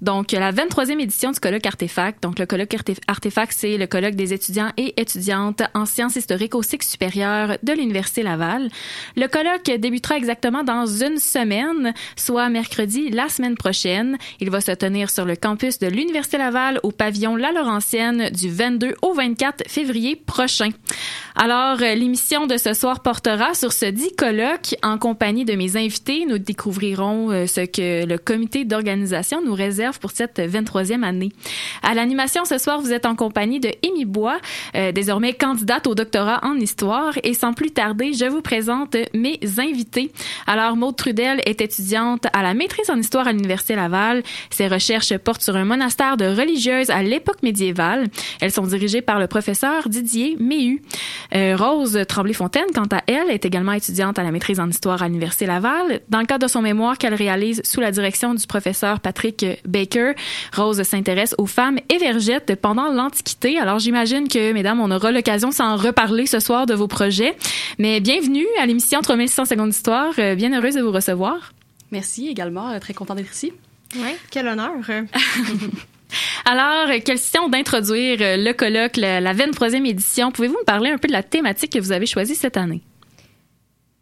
Donc, la 23e édition du colloque Artefact. Donc, le colloque Artefact, c'est le colloque des étudiants et étudiantes en sciences historiques au cycle supérieur de l'Université Laval. Le colloque débutera exactement dans une semaine, soit mercredi la semaine prochaine. Il va se tenir sur le campus de l'Université Laval au pavillon La Laurentienne du 22 au 24 février prochain. Alors, l'émission de ce soir portera sur ce dit colloque en compagnie de mes invités. Nous découvrirons euh, ce que le comité d'organisation nous réserve pour cette 23e année. À l'animation ce soir, vous êtes en compagnie de Amy Bois, euh, désormais candidate au doctorat en histoire. Et sans plus tarder, je vous présente mes invités. Alors, Maude Trudel est étudiante à la maîtrise en histoire à l'Université Laval. Ses recherches portent sur un monastère de religieuses à l'époque médiévale. Elles sont dirigées par le professeur Didier Méhu. Euh, Rose Tremblay-Fontaine, quant à elle, est également étudiante à la maîtrise en histoire à l'Université Laval. Dans le cadre de son mémoire qu'elle réalise sous la direction du professeur Patrick Baker, Rose s'intéresse aux femmes évergettes pendant l'Antiquité. Alors j'imagine que, mesdames, on aura l'occasion s'en reparler ce soir de vos projets. Mais bienvenue à l'émission 3600 secondes d'histoire. Euh, bien heureuse de vous recevoir. Merci également. Euh, très contente d'être ici. Oui, quel honneur. Alors, question d'introduire le colloque, la 23e édition. Pouvez-vous me parler un peu de la thématique que vous avez choisie cette année?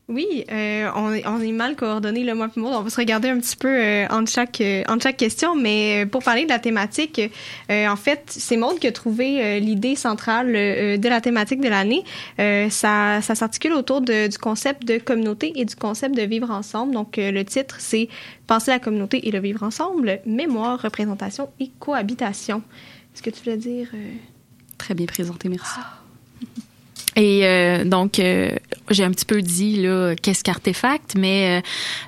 Oui, euh, on, est, on est mal coordonné le mois puis On va se regarder un petit peu euh, entre chaque euh, entre chaque question, mais pour parler de la thématique, en fait, c'est Maud qui a trouvé l'idée centrale de la thématique de l'année. ça ça s'articule autour de, du concept de communauté et du concept de vivre ensemble. Donc, le titre, c'est Penser la communauté et le vivre ensemble, mémoire, représentation et cohabitation. Est-ce que tu voulais dire Très bien présenté, merci. Ah. Et euh, donc, euh, j'ai un petit peu dit là, qu'est-ce qu'artefact, mais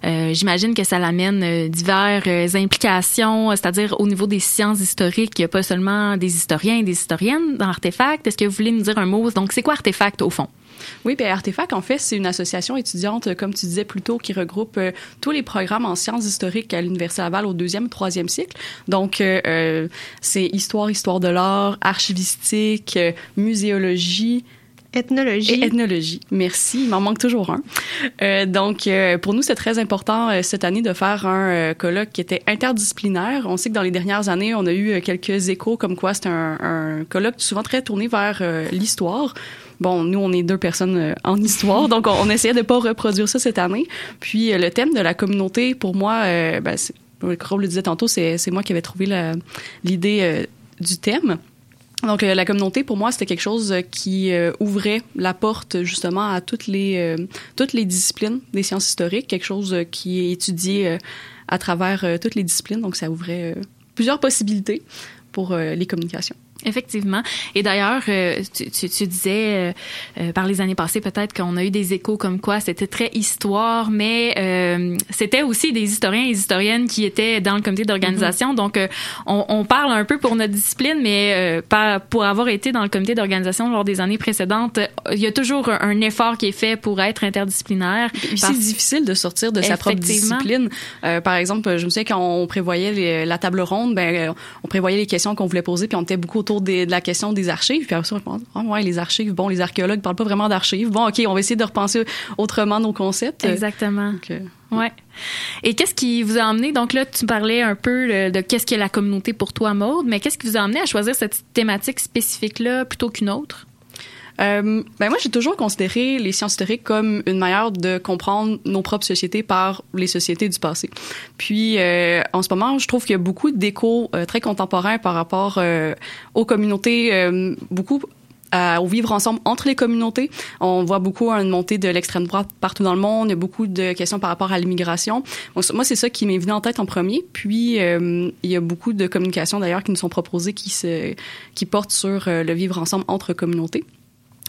euh, j'imagine que ça l'amène diverses implications, c'est-à-dire au niveau des sciences historiques, il n'y a pas seulement des historiens et des historiennes dans artefact. Est-ce que vous voulez nous dire un mot? Donc, c'est quoi artefact au fond? Oui, bien Artefact, en fait, c'est une association étudiante, comme tu disais plus tôt, qui regroupe tous les programmes en sciences historiques à l'Université Laval au deuxième, troisième cycle. Donc, c'est histoire, histoire de l'art, archivistique, muséologie, Ethnologie. ethnologie. Merci. Il m'en manque toujours un. Euh, donc, euh, pour nous, c'est très important euh, cette année de faire un colloque qui était interdisciplinaire. On sait que dans les dernières années, on a eu quelques échos comme quoi c'est un, colloque souvent très tourné vers l'histoire. Bon, nous, on est deux personnes en histoire, donc on, on essayait de pas reproduire ça cette année. Puis, le thème de la communauté, pour moi, ben, comme le disait tantôt, c'est moi qui avais trouvé l'idée du thème. Donc, euh, la communauté, pour moi, c'était quelque chose euh, qui euh, ouvrait la porte justement à toutes les, toutes les disciplines des sciences historiques, quelque chose qui est étudié à travers toutes les disciplines. Donc, ça ouvrait plusieurs possibilités pour les communications. Effectivement. Et d'ailleurs, euh, tu, tu, tu, disais euh, euh, par les années passées peut-être qu'on a eu des échos comme quoi c'était très histoire, mais c'était aussi des historiens et historiennes qui étaient dans le comité d'organisation. Mm-hmm. Donc, on, on, parle un peu pour notre discipline, mais pas pour avoir été dans le comité d'organisation lors des années précédentes, il y a toujours un, effort qui est fait pour être interdisciplinaire. C'est difficile de sortir de sa propre discipline. par exemple, je me souviens quand on prévoyait la table ronde, ben on prévoyait les questions qu'on voulait poser, puis on était beaucoup autour de la question des archives. Puis après ça, oh, ouais, les archives, bon, les archéologues parlent pas vraiment d'archives. Bon, OK, on va essayer de repenser autrement nos concepts. Exactement. Euh, ouais. Et qu'est-ce qui vous a amené, donc là, tu parlais un peu de, qu'est-ce qu'est la communauté pour toi, Maude, mais qu'est-ce qui vous a amené à choisir cette thématique spécifique-là plutôt qu'une autre? Euh, ben moi, j'ai toujours considéré les sciences historiques comme une manière de comprendre nos propres sociétés par les sociétés du passé. Puis, euh, en ce moment, je trouve qu'il y a beaucoup d'échos euh, très contemporains par rapport euh, aux communautés, euh, beaucoup au vivre ensemble entre les communautés. On voit beaucoup une montée de l'extrême droite partout dans le monde. Il y a beaucoup de questions par rapport à l'immigration. Moi, c'est ça qui m'est venu en tête en premier. Puis, euh, il y a beaucoup de communications d'ailleurs qui nous sont proposées qui se, qui portent sur le vivre ensemble entre communautés.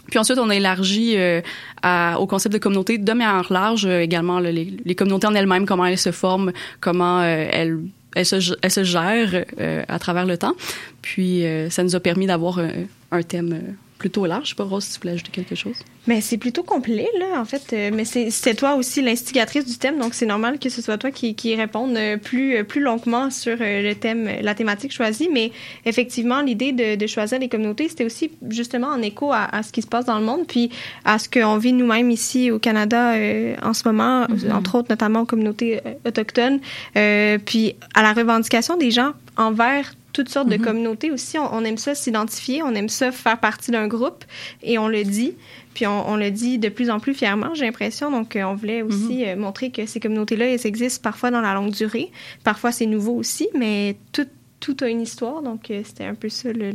Puis ensuite, on a élargi euh, à, au concept de communauté de manière large euh, également les, les, communautés en elles-mêmes, comment elles se forment, comment euh, elles, elles, se, elles se gèrent à travers le temps. Puis ça nous a permis d'avoir un, un thème plutôt large. Je sais pas, Rose, si tu voulais ajouter quelque chose. Mais c'est plutôt complet, là, en fait. Euh, mais c'est toi aussi l'instigatrice du thème, donc c'est normal que ce soit toi qui, qui réponde euh, plus, euh, plus longuement sur le thème, la thématique choisie. Mais effectivement, l'idée de, de, choisir les communautés, c'était aussi justement en écho à, à, ce qui se passe dans le monde, puis à ce qu'on vit nous-mêmes ici au Canada en ce moment, mm-hmm. entre autres notamment aux communautés autochtones, puis à la revendication des gens envers toutes sortes de mm-hmm. communautés aussi. On, aime ça s'identifier, on aime ça faire partie d'un groupe et on le dit. Puis on, le dit de plus en plus fièrement, j'ai l'impression. Donc, euh, on voulait aussi mm-hmm. euh, montrer que ces communautés-là, elles existent parfois dans la longue durée. Parfois, c'est nouveau aussi, mais tout, tout a une histoire. Donc, euh, c'était un peu ça le,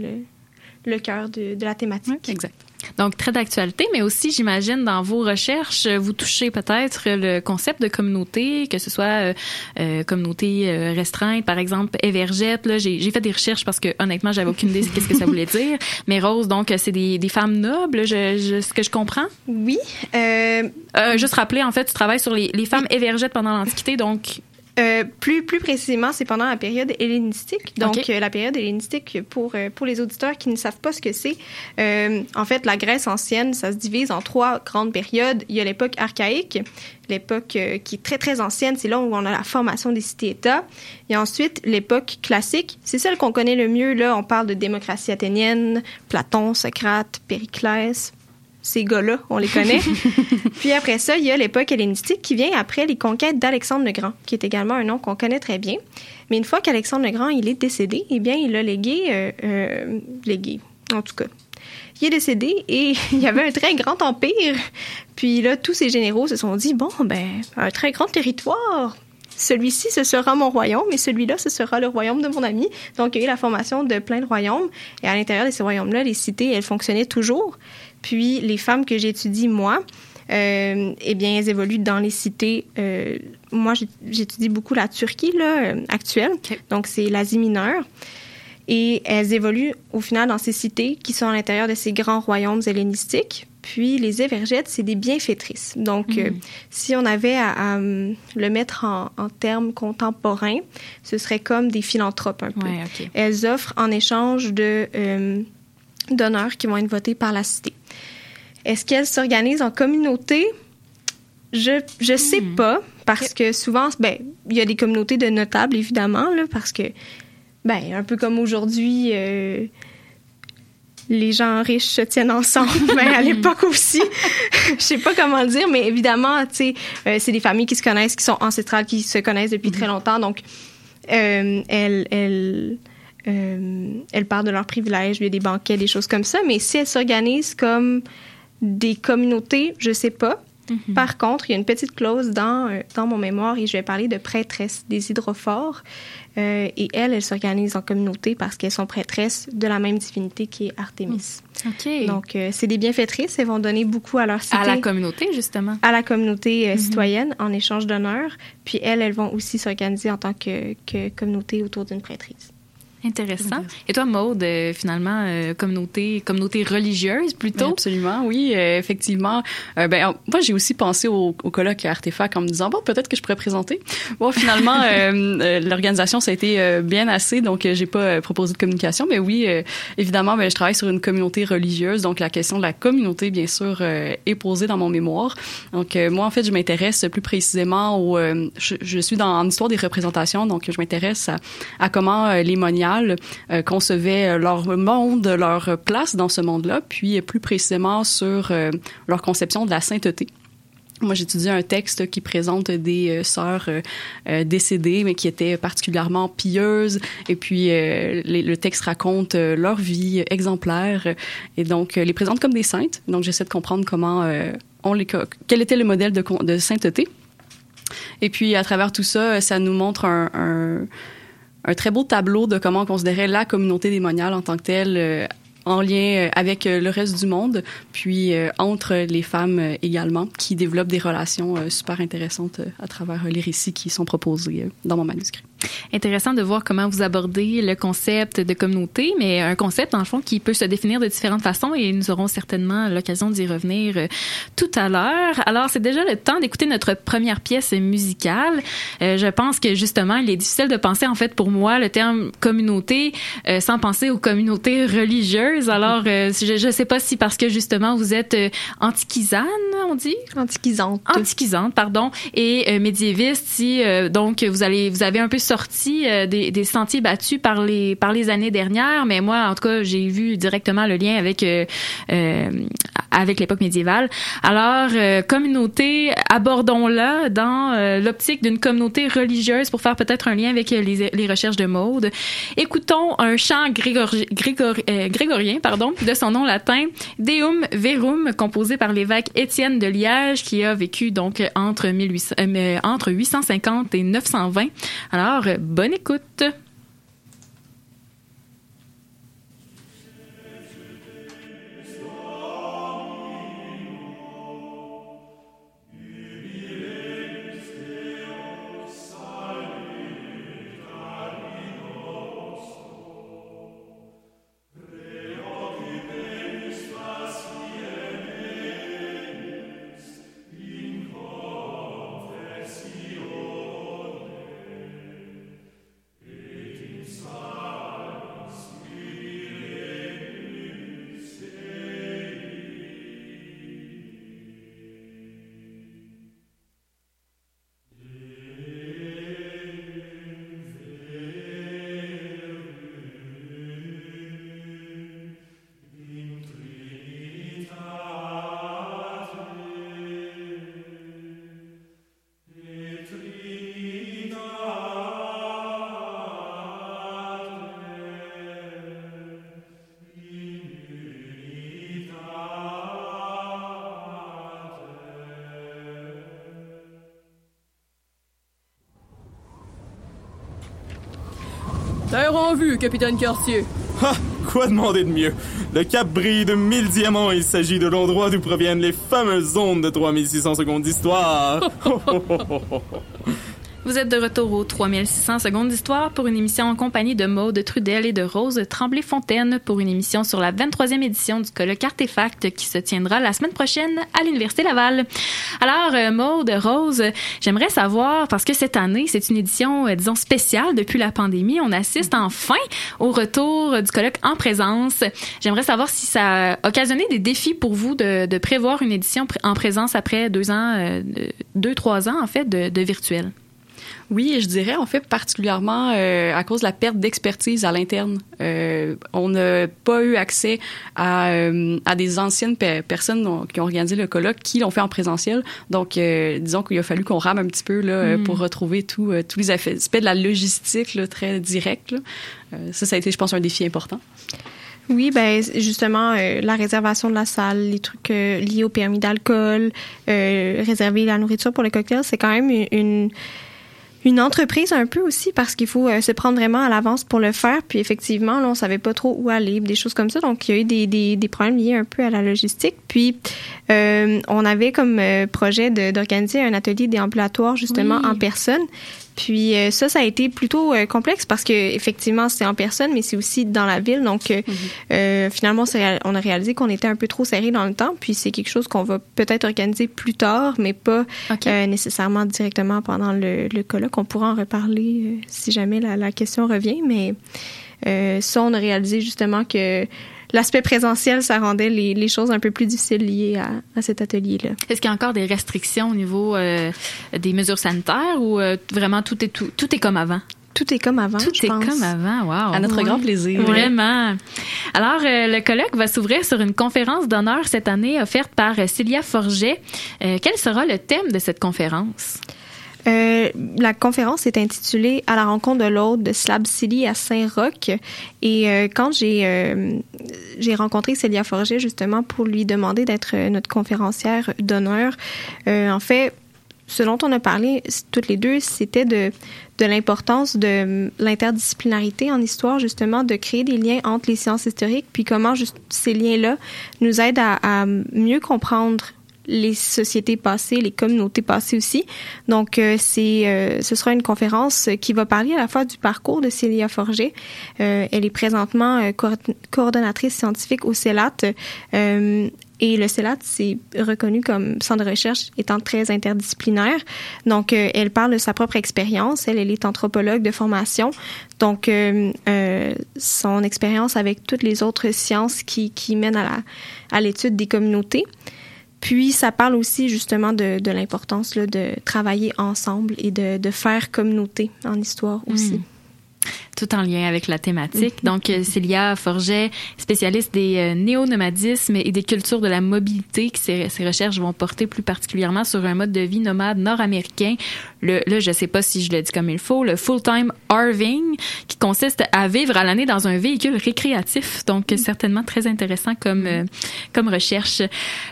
le, cœur de, de, la thématique. exact. Donc, très d'actualité, mais aussi, j'imagine, dans vos recherches, vous touchez peut-être le concept de communauté, que ce soit euh, euh communauté euh, restreinte, par exemple, Evergette. Là, j'ai, fait des recherches parce que, honnêtement, j'avais aucune idée de ce que ça voulait dire. Mais Rose, donc, c'est des, des femmes nobles, je, je, ce que je comprends? Oui. Euh, euh, juste rappeler, en fait, tu travailles sur les, les femmes oui. pendant l'Antiquité, donc euh, plus, plus précisément, c'est pendant la période hellénistique. Donc, euh, la période hellénistique, pour, euh, pour les auditeurs qui ne savent pas ce que c'est, en fait, la Grèce ancienne, ça se divise en trois grandes périodes. Il y a l'époque archaïque, l'époque qui est très, très ancienne, c'est là où on a la formation des cités-États. Et ensuite, l'époque classique, c'est celle qu'on connaît le mieux. Là, on parle de démocratie athénienne, Platon, Socrate, Périclès, ces gars-là, on les connaît. Puis après ça, il y a l'époque hellénistique qui vient après les conquêtes d'Alexandre le Grand, qui est également un nom qu'on connaît très bien. Mais une fois qu'Alexandre le Grand il est décédé, eh bien, il a légué, euh, euh, légué, en tout cas. Il est décédé et il y avait un très grand empire. Puis là, tous ces généraux se sont dit, bon, ben, un très grand territoire, celui-ci, ce sera mon royaume et celui-là, ce sera le royaume de mon ami. Donc, il y a eu la formation de plein de royaumes. Et à l'intérieur de ces royaumes-là, les cités, elles fonctionnaient toujours. Puis les femmes que j'étudie, moi, euh, eh bien, elles évoluent dans les cités. Euh, moi, j'étudie beaucoup la Turquie là, euh, actuelle, donc c'est l'Asie mineure. Et elles évoluent au final dans ces cités qui sont à l'intérieur de ces grands royaumes hellénistiques. Puis les évergettes, c'est des bienfaitrices. Donc, euh, mm. si on avait à, le mettre en, en, termes contemporains, ce serait comme des philanthropes un peu. Elles offrent en échange de d'honneur qui vont être votés par la cité. Est-ce qu'elles s'organisent en communauté? Je je sais hmm. pas parce que souvent ben il y a des communautés de notables évidemment là parce que ben un peu comme aujourd'hui euh, les gens riches se tiennent ensemble ben, à l'époque aussi je sais pas comment le dire mais évidemment tu sais euh, c'est des familles qui se connaissent qui sont ancestrales qui se connaissent depuis très hmm. longtemps donc euh, elles, elles euh, elles parlent de leurs privilèges, il y a des banquets, des choses comme ça. Mais si elles s'organisent comme des communautés, je sais pas. Mhm. Par contre, il y a une petite clause dans, euh, dans mon mémoire et je vais parler de prêtresses des hydrophores. Euh, et elles, elles s'organisent en communauté parce qu'elles sont prêtresses de la même divinité qui est Artémis. OK. Donc, c'est des bienfaitrices. Elles vont donner beaucoup à leur cité. À la communauté, justement. À la communauté mhm. citoyenne en échange d'honneur. Puis elles, elles vont aussi s'organiser en tant que, que communauté autour d'une prêtrise. Intéressant. Et toi, Maude, euh, finalement, euh, communauté, communauté religieuse plutôt? absolument, oui, euh, effectivement. ben, moi, j'ai aussi pensé au, au colloque Artefact en me disant, bon, peut-être que je pourrais présenter. Bon, finalement, l'organisation, ça a été bien assez, donc j'ai pas proposé de communication, mais oui, évidemment, ben, je travaille sur une communauté religieuse, donc la question de la communauté, bien sûr, est posée dans mon mémoire. Donc, moi, en fait, je m'intéresse plus précisément au... Je, je, suis dans en histoire des représentations, donc je m'intéresse à, à comment les moniales euh, concevaient leur monde, leur place dans ce monde-là, puis plus précisément sur euh, leur conception de la sainteté. Moi, j'étudie un texte qui présente des euh, sœurs décédées, mais qui étaient particulièrement pieuses. Et puis, le texte raconte leur vie exemplaire et donc les présente comme des saintes. Donc, j'essaie de comprendre comment on les quel était le modèle de, sainteté. Et puis, à travers tout ça, ça nous montre un un très beau tableau de comment on considérait la communauté démoniale en tant que telle euh, en lien euh, avec euh, le reste du monde, puis entre les femmes également, qui développent des relations super intéressantes à travers les récits qui sont proposés dans mon manuscrit. Intéressant de voir comment vous abordez le concept de communauté, mais un concept, dans le fond, qui peut se définir de différentes façons et nous aurons certainement l'occasion d'y revenir euh, tout à l'heure. Alors, c'est déjà le temps d'écouter notre première pièce musicale. Euh, je pense que, justement, il est difficile de penser, en fait, pour moi, le terme communauté euh, sans penser aux communautés religieuses. Alors, je ne sais pas si parce que, justement, vous êtes antiquisane, on dit? Antiquisante. Antiquisante, pardon, et médiéviste, si, donc, vous allez, vous avez un peu sorti euh, des, des, sentiers battus par les par les années dernières, mais moi, en tout cas, j'ai vu directement le lien avec euh, euh avec l'époque médiévale. Alors, euh, communauté, abordons-la dans l'optique d'une communauté religieuse pour faire peut-être un lien avec les, les, recherches de mode. Écoutons un chant grégori, grégorien pardon, de son nom latin, Deum Verum, composé par l'évêque Étienne de Liège, qui a vécu donc entre, 1800, entre 850 et 920. Alors, bonne écoute. Terre en vue, capitaine Cartier. Ha! Quoi demander de mieux? Le cap brille de mille diamants. Il s'agit de l'endroit d'où proviennent les fameuses ondes de 3600 secondes d'histoire. Vous êtes de retour aux 3600 secondes d'histoire pour une émission en compagnie de Maude Trudel et de Rose Tremblay-Fontaine pour une émission sur la 23e édition du colloque Artefact qui se tiendra la semaine prochaine à l'Université Laval. Alors, euh, Maude, Rose, j'aimerais savoir, parce que cette année, c'est une édition, euh, disons, spéciale depuis la pandémie. On assiste enfin au retour du colloque en présence. J'aimerais savoir si ça a occasionné des défis pour vous de, prévoir une édition en présence après deux ans, euh, deux, trois ans, en fait, de, de virtuel. Oui, je dirais en fait particulièrement euh, à cause de la perte d'expertise à l'interne. Euh, on n'a pas eu accès à, euh, à des anciennes personnes qui ont organisé le colloque qui l'ont fait en présentiel. Donc, euh, disons qu'il a fallu qu'on rame un petit peu là, mm. pour retrouver tout, tous les aspects de la logistique là, très direct. ça, ça a été, je pense, un défi important. Oui, ben justement, la réservation de la salle, les trucs liés au permis d'alcool, réserver la nourriture pour les cocktails, c'est quand même une une entreprise un peu aussi parce qu'il faut euh, se prendre vraiment à l'avance pour le faire. Puis effectivement, là, on savait pas trop où aller, des choses comme ça. Donc, il y a eu des, des, des problèmes liés un peu à la logistique. Puis, euh, on avait comme euh, projet d'organiser un atelier déambulatoire justement en personne. Puis euh, ça, ça a été plutôt euh, complexe parce que effectivement, c'est en personne, mais c'est aussi dans la ville. Donc euh, mhm. finalement, on a réalisé qu'on était un peu trop serré dans le temps. Puis c'est quelque chose qu'on va peut-être organiser plus tard, mais pas nécessairement directement pendant le, le colloque. On pourra en reparler si jamais la, la, question revient. Mais ça, on a réalisé justement que l'aspect présentiel, ça rendait les, les, choses un peu plus difficiles liées à, à cet atelier-là. Est-ce qu'il y a encore des restrictions au niveau euh, des mesures sanitaires ou euh, vraiment tout est tout, tout est comme avant? Tout est comme avant. Tout est comme avant, wow. À notre grand plaisir. Vraiment. Alors, euh, le colloque va s'ouvrir sur une conférence d'honneur cette année offerte par Célia Forget. quel sera le thème de cette conférence? Euh, la conférence est intitulée À la rencontre de l'autre de Slab City à Saint-Roch. Et euh, quand j'ai euh, j'ai rencontré Célia Forget justement pour lui demander d'être notre conférencière d'honneur, en fait, ce dont on a parlé toutes les deux, c'était de, de l'importance de l'interdisciplinarité en histoire, justement, de créer des liens entre les sciences historiques, puis comment juste ces liens-là nous aident à mieux comprendre les sociétés passées, les communautés passées aussi. Donc, euh, c'est, euh, ce sera une conférence qui va parler à la fois du parcours de Célia Forget. Euh, elle est présentement coordonnatrice scientifique au CELAT. et le CELAT, c'est reconnu comme centre de recherche étant très interdisciplinaire. Donc, elle parle de sa propre expérience. Elle, elle est anthropologue de formation. Donc, son expérience avec toutes les autres sciences qui, qui mènent à, la, à l'étude des communautés. Puis, ça parle aussi justement de, de l'importance de travailler ensemble et de, de faire communauté en histoire aussi. Hmm tout en lien avec la thématique. Mhm. Donc, euh, Célia Forget, spécialiste des euh, néo-nomadismes et des cultures de la mobilité, qui ses, recherches vont porter plus particulièrement sur un mode de vie nomade nord-américain. Le, là, je sais pas si je le dis comme il faut, le full-time RVing, qui consiste à vivre à l'année dans un véhicule récréatif. Donc, mhm. certainement très intéressant comme, euh, comme recherche.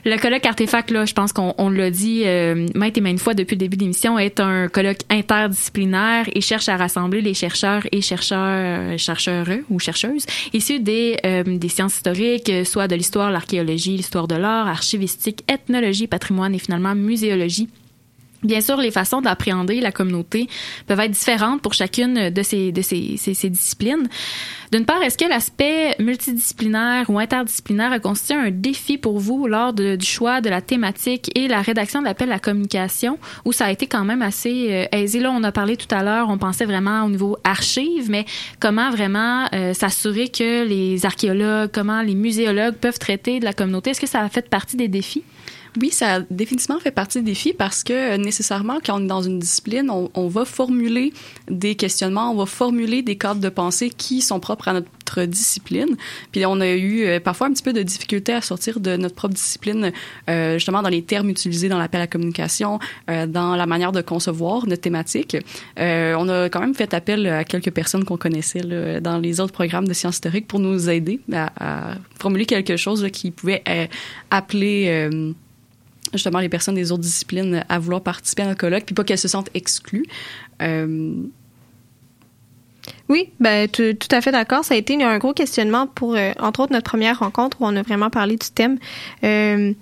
Le colloque Artefact, là, je pense qu'on l'a dit euh, maintes et maintes fois depuis le début de l'émission, est un colloque interdisciplinaire et cherche à rassembler les chercheurs et chercheurs chercheurs, chercheurs ou chercheuses issus des, euh, des sciences historiques, soit de l'histoire, l'archéologie, l'histoire de l'art, archivistique, ethnologie, patrimoine et finalement muséologie. Bien sûr, les façons d'appréhender la communauté peuvent être différentes pour chacune de ces, disciplines. D'une part, est-ce que l'aspect multidisciplinaire ou interdisciplinaire a constitué un défi pour vous lors du choix de la thématique et la rédaction de l'appel à la communication, ou ça a été quand même assez euh, aisé? Là, on a parlé tout à l'heure, on pensait vraiment au niveau archives, mais comment vraiment euh, s'assurer que les archéologues, comment les muséologues peuvent traiter de la communauté? Est-ce que ça a fait partie des défis? Oui, ça définitivement fait partie des défis parce que euh, nécessairement, quand on est dans une discipline, on, on, va formuler des questionnements, on va formuler des cadres de pensée qui sont propres à notre discipline. Puis on a eu euh, parfois un petit peu de difficulté à sortir de notre propre discipline, euh, justement dans les termes utilisés dans l'appel à communication, euh, dans la manière de concevoir notre thématique. Euh, on a quand même fait appel à quelques personnes qu'on connaissait là, dans les autres programmes de sciences historiques pour nous aider à, à formuler quelque chose là, qui pouvait appeler justement les personnes des autres disciplines à vouloir participer à un colloque, puis pas qu'elles se sentent exclues. Euh... Oui, ben tout à fait d'accord. Ça a été un gros questionnement pour, euh, entre autres, notre première rencontre où on a vraiment parlé du thème, euh,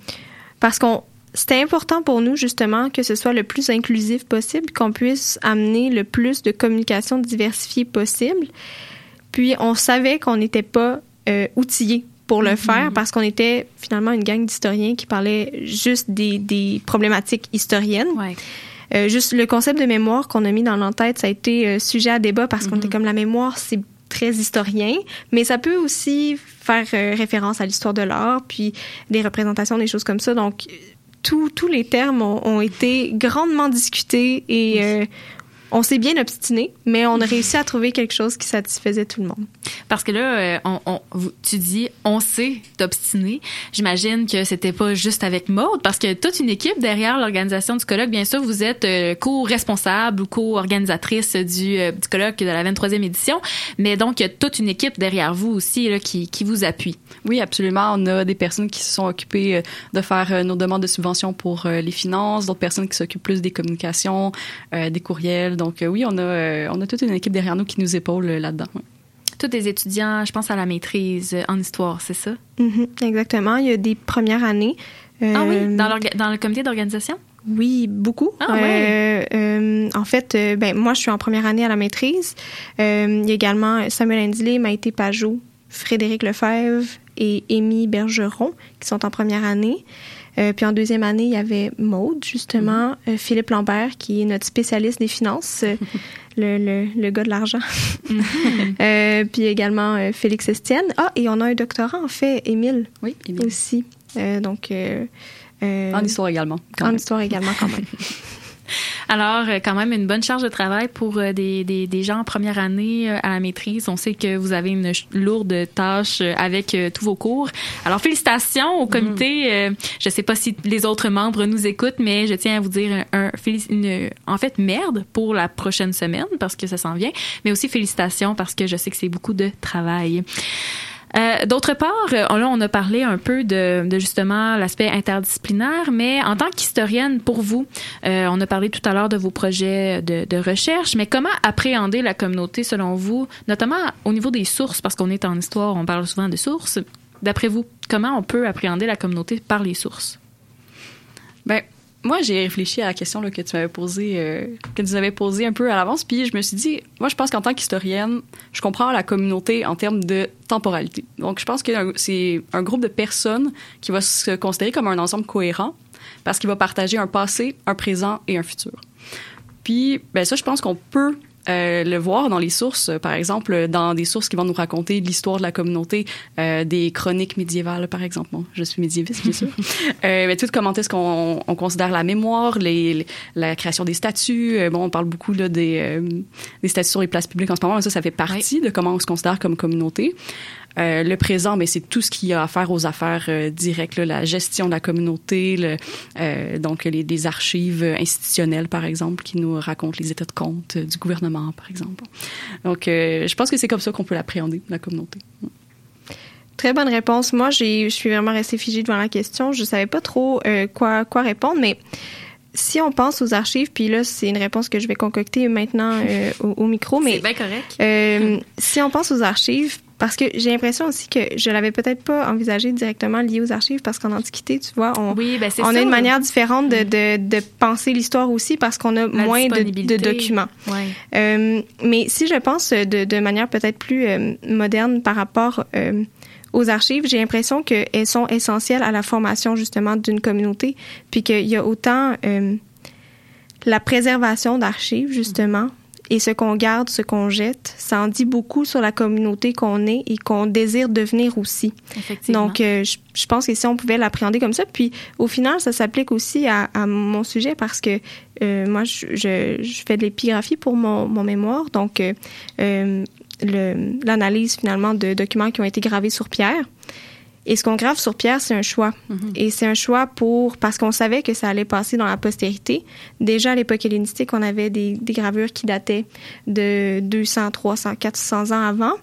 parce qu'on c'était important pour nous justement que ce soit le plus inclusif possible, qu'on puisse amener le plus de communication diversifiée possible. Puis on savait qu'on n'était pas outillés pour le faire mm-hmm. parce qu'on était finalement une gang d'historiens qui parlaient juste des, des problématiques historiennes. Euh, juste le concept de mémoire qu'on a mis dans l'entête, ça a été euh, sujet à débat parce qu'on était mm-hmm. comme la mémoire, c'est très historien, mais ça peut aussi faire euh, référence à l'histoire de l'art, puis des représentations, des choses comme ça. Donc, tous les termes ont, ont, été grandement discutés et on s'est bien obstiné, mais on a réussi à trouver quelque chose qui satisfaisait tout le monde. Parce que là, euh, on, on, tu dis, on s'est obstiné. J'imagine que c'était pas juste avec Maude, parce que toute une équipe derrière l'organisation du colloque. Bien sûr, vous êtes euh, co-responsable ou co-organisatrice du, euh, du colloque de la 23e édition, mais donc il y a toute une équipe derrière vous aussi là, qui, qui vous appuie. Oui, absolument. On a des personnes qui se sont occupées de faire nos demandes de subventions pour les finances, d'autres personnes qui s'occupent plus des communications, des courriels, donc euh, oui, on a, euh, on a toute une équipe derrière nous qui nous épaule euh, là-dedans. Tous des étudiants, je pense à la maîtrise en histoire, c'est ça? Mm-hmm, exactement. Il y a des premières années. ah oui, dans, dans le comité d'organisation? Oui, beaucoup. Ah, ouais. en fait, ben, moi, je suis en première année à la maîtrise. il y a également Samuel Indley, Maïté Pajot, Frédéric Lefebvre et Amy Bergeron qui sont en première année. Euh, puis en deuxième année, il y avait Maude, justement, mm-hmm. euh, Philippe Lambert, qui est notre spécialiste des finances, euh, le, le, le, gars de l'argent. Mm-hmm. puis également Félix Estienne. Ah, et on a un doctorat, en fait, Émile. Oui, Émile. Aussi. donc... en histoire également. en histoire également, quand même. Alors, euh, quand même, une bonne charge de travail pour euh, des, des, des gens en première année euh, à la maîtrise. On sait que vous avez une lourde tâche avec tous vos cours. Alors, félicitations au comité. Mm. Je sais pas si les autres membres nous écoutent, mais je tiens à vous dire un, une, en fait, merde pour la prochaine semaine parce que ça s'en vient, mais aussi félicitations parce que je sais que c'est beaucoup de travail. Euh, d'autre part, euh, là, on a parlé un peu de, justement l'aspect interdisciplinaire, mais en tant qu'historienne, pour vous, euh, on a parlé tout à l'heure de vos projets de, recherche, mais comment appréhender la communauté selon vous, notamment au niveau des sources, parce qu'on est en histoire, on parle souvent de sources. D'après vous, comment on peut appréhender la communauté par les sources? Ben, moi, j'ai réfléchi à la question que tu m'avais posée, euh, que tu avais posée un peu à l'avance, puis je me suis dit, moi, je pense qu'en tant qu'historienne, je comprends la communauté en termes de temporalité. Donc, je pense que c'est un groupe de personnes qui va se considérer comme un ensemble cohérent parce qu'il va partager un passé, un présent et un futur. Puis, ben ça, je pense qu'on peut euh, le voir dans les sources, par exemple, dans des sources qui vont nous raconter l'histoire de la communauté, euh, des chroniques médiévales, par exemple. Bon, je suis médiéviste, bien sûr. euh, mais tout comment est-ce qu'on on considère la mémoire, les, la création des statuts. Euh, bon, on parle beaucoup là, des, euh, des statuts sur les places publiques en ce moment, mais ça, ça fait partie de comment on se considère comme communauté. Euh, le présent, mais c'est tout ce qui a à faire aux affaires euh, directes, là, la gestion de la communauté, le, euh, donc les, les, archives institutionnelles, par exemple, qui nous racontent les états de compte du gouvernement, par exemple. Donc, euh, je pense que c'est comme ça qu'on peut l'appréhender, la communauté. Très bonne réponse. Moi, je suis vraiment restée figée devant la question. Je savais pas trop euh, quoi, quoi répondre, mais si on pense aux archives, puis là, c'est une réponse que je vais concocter maintenant euh, au, au, micro, mais... C'est bien correct. Euh, si on pense aux archives, parce que j'ai l'impression aussi que je l'avais peut-être pas envisagé directement lié aux archives, parce qu'en Antiquité, tu vois, on, oui, ben on ça, a une manière différente de, de, de penser l'histoire aussi, parce qu'on a La moins de, de, documents. Ouais. Euh, mais si je pense de, manière peut-être plus euh, moderne par rapport euh, aux archives, j'ai l'impression qu'elles sont essentielles à la formation justement d'une communauté, puis qu'il y a autant la préservation d'archives justement et ce qu'on garde, ce qu'on jette, ça en dit beaucoup sur la communauté qu'on est et qu'on désire devenir aussi. Donc, euh, je, je, pense que si on pouvait l'appréhender comme ça, puis au final, ça s'applique aussi à, à, mon sujet parce que euh, moi, je, je, je, fais de l'épigraphie pour mon, mon, mémoire, donc euh, l'analyse finalement de documents qui ont été gravés sur pierre. Et ce qu'on grave sur pierre, c'est un choix. Mm -hmm. Et c'est un choix pour parce qu'on savait que ça allait passer dans la postérité. Déjà à l'époque hellénistique, on avait des, des, gravures qui dataient de 200, 300, 400 ans avant.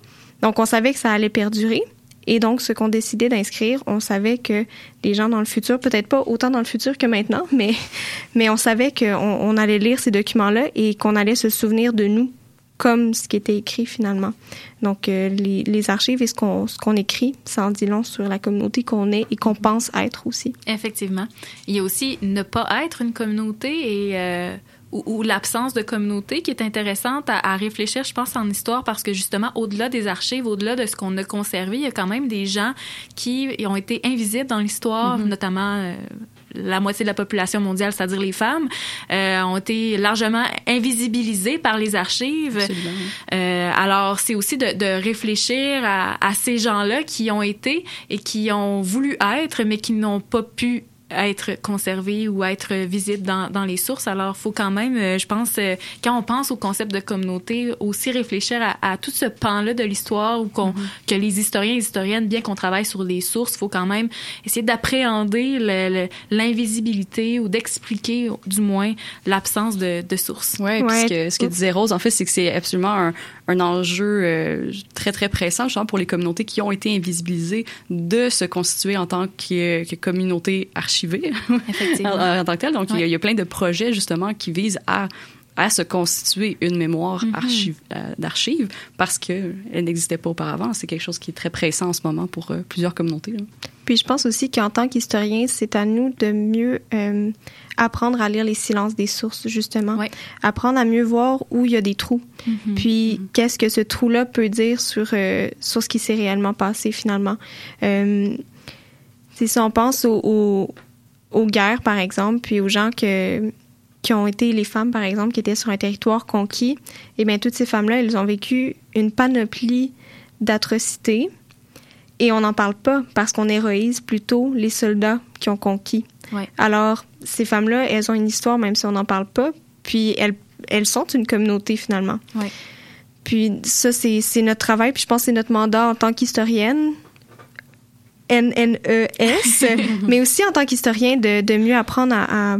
Donc on savait que ça allait perdurer. Et donc, ce qu'on décidait d'inscrire, on savait que les gens dans le futur, peut-être pas autant dans le futur que maintenant, mais, mais on savait qu'on on allait lire ces documents-là et qu'on allait se souvenir de nous comme ce qui était écrit finalement. Donc, euh, les, les, archives et ce qu'on ce qu'on écrit, ça en dit long sur la communauté qu'on est et qu'on pense être aussi. Effectivement. Il y a aussi ne pas être une communauté et... Euh ou, ou l'absence de communauté qui est intéressante à, à, réfléchir, je pense, en histoire, parce que justement, au-delà des archives, au-delà de ce qu'on a conservé, il y a quand même des gens qui ont été invisibles dans l'histoire, mm -hmm. notamment euh, la moitié de la population mondiale, c'est-à-dire les femmes, euh, ont été largement invisibilisées par les archives. Euh, alors, c'est aussi de, de réfléchir à, à ces gens-là qui ont été et qui ont voulu être, mais qui n'ont pas pu être conservé ou être visible dans, dans les sources. Alors, il faut quand même, je pense, quand on pense au concept de communauté, aussi réfléchir à, à tout ce pan-là de l'histoire ou qu'on, mm -hmm. que les historiens et les historiennes, bien qu'on travaille sur les sources, il faut quand même essayer d'appréhender l'invisibilité ou d'expliquer, du moins, l'absence de, de sources. Oui, ouais. puisque ce que disait Rose, en fait, c'est que c'est absolument un, un enjeu euh, très, très pressant, justement, pour les communautés qui ont été invisibilisées de se constituer en tant que, que communauté archivée en, en, tant que telle. Donc, ouais. il, y a, il y a plein de projets, justement, qui visent à à se constituer une mémoire mm -hmm. archive, euh, d'archives parce qu'elle n'existait pas auparavant. C'est quelque chose qui est très pressant en ce moment pour euh, plusieurs communautés. Là. Puis je pense aussi qu'en tant qu'historien, c'est à nous de mieux euh, apprendre à lire les silences des sources, justement. Apprendre à mieux voir où il y a des trous. Mm -hmm. Puis mm -hmm. qu'est-ce que ce trou-là peut dire sur, euh, sur ce qui s'est réellement passé, finalement. Euh, si on pense aux, aux, aux guerres, par exemple, puis aux gens que qui ont été les femmes, par exemple, qui étaient sur un territoire conquis, et eh bien toutes ces femmes-là, elles ont vécu une panoplie d'atrocités et on n'en parle pas parce qu'on héroïse plutôt les soldats qui ont conquis. Ouais. Alors, ces femmes-là, elles ont une histoire même si on n'en parle pas, puis elles, elles sont une communauté finalement. Ouais. Puis ça, c'est notre travail, puis je pense que c'est notre mandat en tant qu'historienne, N-N-E-S, mais aussi en tant qu'historien de, de mieux apprendre à, à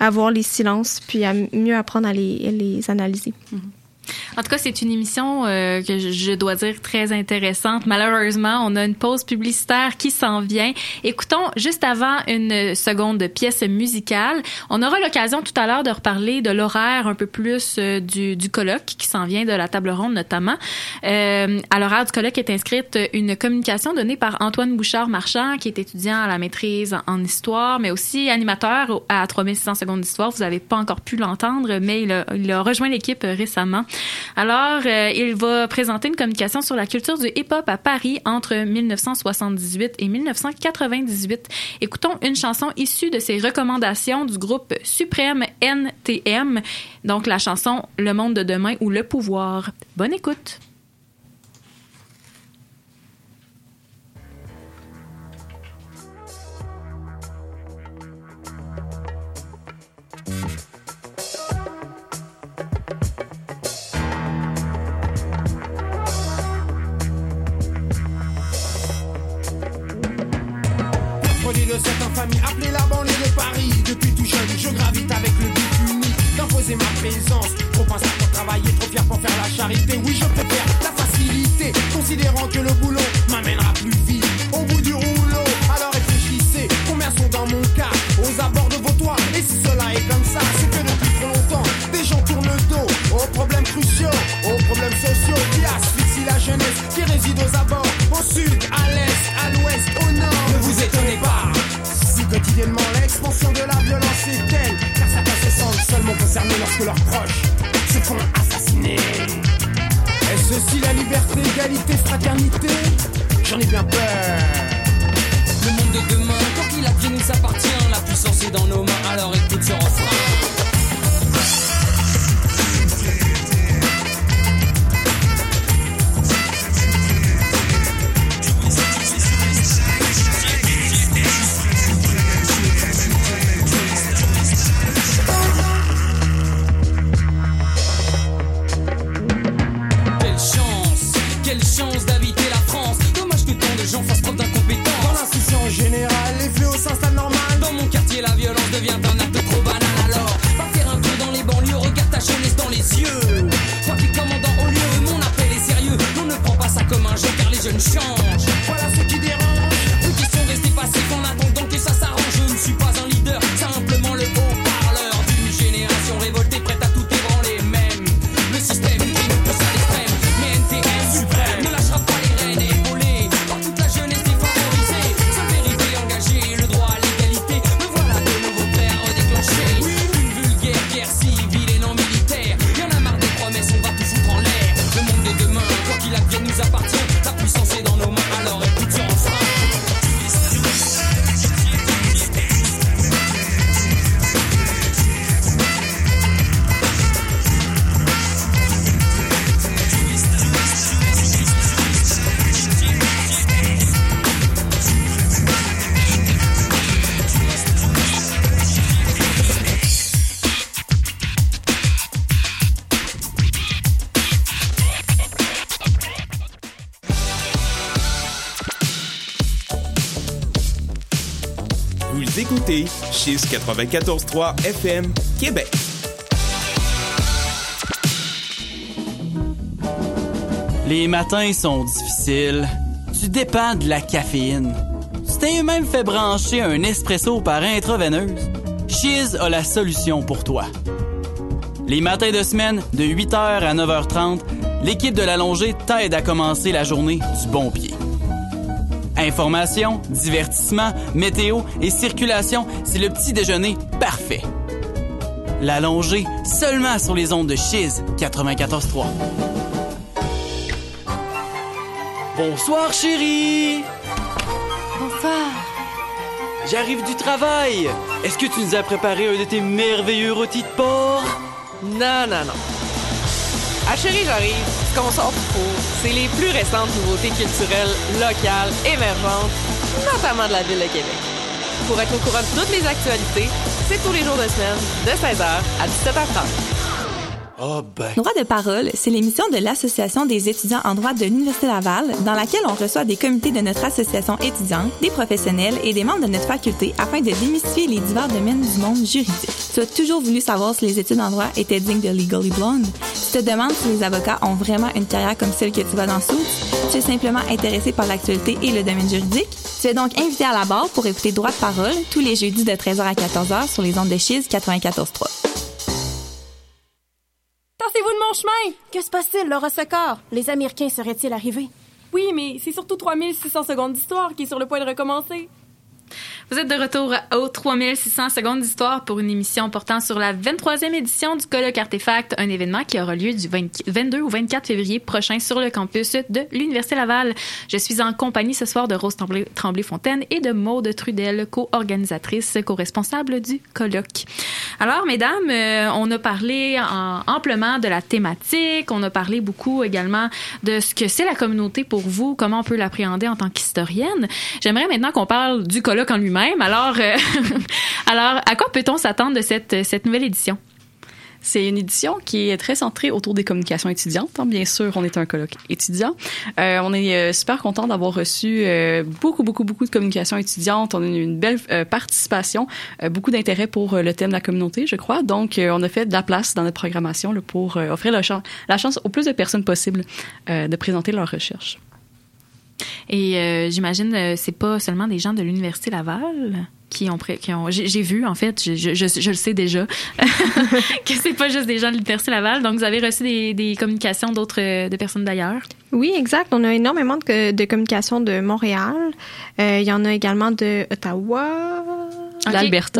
à voir les silences, puis à mieux apprendre à les, à les analyser. Mm -hmm. En tout cas, c'est une émission euh, que je, dois dire très intéressante. Malheureusement, on a une pause publicitaire qui s'en vient. Écoutons juste avant une seconde pièce musicale. On aura l'occasion tout à l'heure de reparler de l'horaire un peu plus euh, du, du colloque qui s'en vient de la table ronde notamment. Euh, à l'horaire du colloque est inscrite une communication donnée par Antoine Bouchard-Marchand, qui est étudiant à la maîtrise en histoire, mais aussi animateur à 3600 secondes d'histoire. Vous n'avez pas encore pu l'entendre, mais il a, il a rejoint l'équipe récemment. Alors, euh, il va présenter une communication sur la culture du hip-hop à Paris entre 1978 et 1998. Écoutons une chanson issue de ses recommandations du groupe Suprême NTM, donc la chanson Le monde de demain ou Le pouvoir. Bonne écoute. Cette infamie appelée la banlieue de Paris. Depuis tout jeune, je gravite avec le but unique d'imposer ma présence. Trop pensable pour travailler, trop fier pour faire la charité. Oui, je préfère la facilité, considérant que le boulot m'amènera plus vite au bout du rouleau. Lorsque leurs proches se font assassiner. Est-ce aussi la liberté, égalité, fraternité? J'en ai bien peur. Le monde de demain, quand il a qui nous appartient, la puissance est dans nos mains, alors écoute ce refrain. Chiz 94.3 FM Québec. Les matins sont difficiles. Tu dépends de la caféine. Tu t'es même fait brancher un espresso par intraveineuse. Chiz a la solution pour toi. Les matins de semaine, de 8h à 9h30, l'équipe de l'allongée t'aide à commencer la journée du bon pied. Information, divertissement, météo et circulation, c'est le petit déjeuner parfait. L'allongée, seulement sur les ondes de Chiz 94.3. Bonsoir chérie! Bonsoir. J'arrive du travail! Est-ce que tu nous as préparé un de tes merveilleux rôtis de porc? Non, non, non. À Chérie, j'arrive. Ce qu'on sort c'est les plus récentes nouveautés culturelles, locales, émergentes, notamment de la ville de Québec. Pour être au courant de toutes les actualités, c'est tous les jours de semaine, de 16h à 17h30. Ah ben. Droit de parole, c'est l'émission de l'Association des étudiants en droit de l'Université Laval, dans laquelle on reçoit des comités de notre association étudiante, des professionnels et des membres de notre faculté afin de démystifier les divers domaines du monde juridique. Tu as toujours voulu savoir si les études en droit étaient dignes de Legally Blonde? Tu te demandes si les avocats ont vraiment une carrière comme celle que tu vois dans Suits? Tu es simplement intéressé par l'actualité et le domaine juridique? Tu es donc invité à la barre pour écouter Droit de parole tous les jeudis de 13h à 14h sur les ondes de Chiz 94.3. Chemin! Que se passe-t-il, Laura Secor? Les Américains seraient-ils arrivés? Oui, mais c'est surtout 3600 secondes d'histoire qui est sur le point de recommencer. Vous êtes de retour aux 3600 secondes d'histoire pour une émission portant sur la 23e édition du colloque Artefact, un événement qui aura lieu du 20 22 au 24 février prochain sur le campus de l'Université Laval. Je suis en compagnie ce soir de Rose Tremblay- Tremblay-Fontaine et de Maude Trudel, co-organisatrice, co-responsable du colloque. Alors, mesdames, euh, on a parlé en- amplement de la thématique, on a parlé beaucoup également de ce que c'est la communauté pour vous, comment on peut l'appréhender en tant qu'historienne. J'aimerais maintenant qu'on parle du colloque en lui-même. Alors, euh, alors, à quoi peut-on s'attendre de cette, cette nouvelle édition? C'est une édition qui est très centrée autour des communications étudiantes. hein. Bien sûr, on est un colloque étudiant. Euh, on est euh, super content d'avoir reçu beaucoup, beaucoup, beaucoup de communications étudiantes. On a eu une belle participation, beaucoup d'intérêt pour le thème de la communauté, je crois. Donc, on a fait de la place dans notre programmation pour offrir la, chan- la chance au plus de personnes possible euh, de présenter leurs recherches. Et euh, j'imagine euh, c'est pas seulement des gens de l'université Laval qui ont qui ont j'ai vu en fait je, je, je, le sais déjà que c'est pas juste des gens de l'université Laval donc vous avez reçu des, des communications d'autres euh, de personnes d'ailleurs? Oui, exact. On a énormément de, de communications de Montréal. Euh, il y en a également de Ottawa.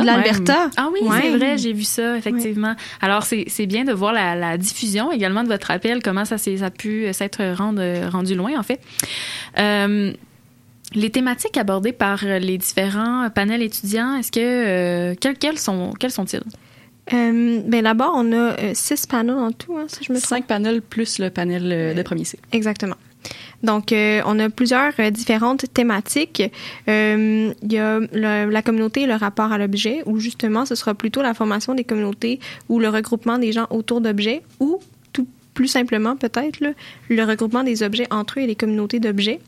L'Alberta. Ah oui, Ouais. c'est vrai, j'ai vu ça, effectivement. Alors, c'est c'est bien de voir la, la diffusion également de votre appel, comment ça, s'est- ça a pu s'être rendre- rendu loin, en fait. Euh, les thématiques abordées par les différents panels étudiants, est-ce que... euh, quels, quels sont, quels sont-ils? Euh, ben là-bas, on a euh, six panneaux en tout, hein, si je me trompe. Cinq panels plus le panel euh, de premier cycle. Exactement. Donc, euh, on a plusieurs euh, différentes thématiques. Euh, Il y a le- la communauté et le rapport à l'objet, où justement, ce sera plutôt la formation des communautés ou le regroupement des gens autour d'objets, ou tout plus simplement peut-être le regroupement des objets entre eux et les communautés d'objets.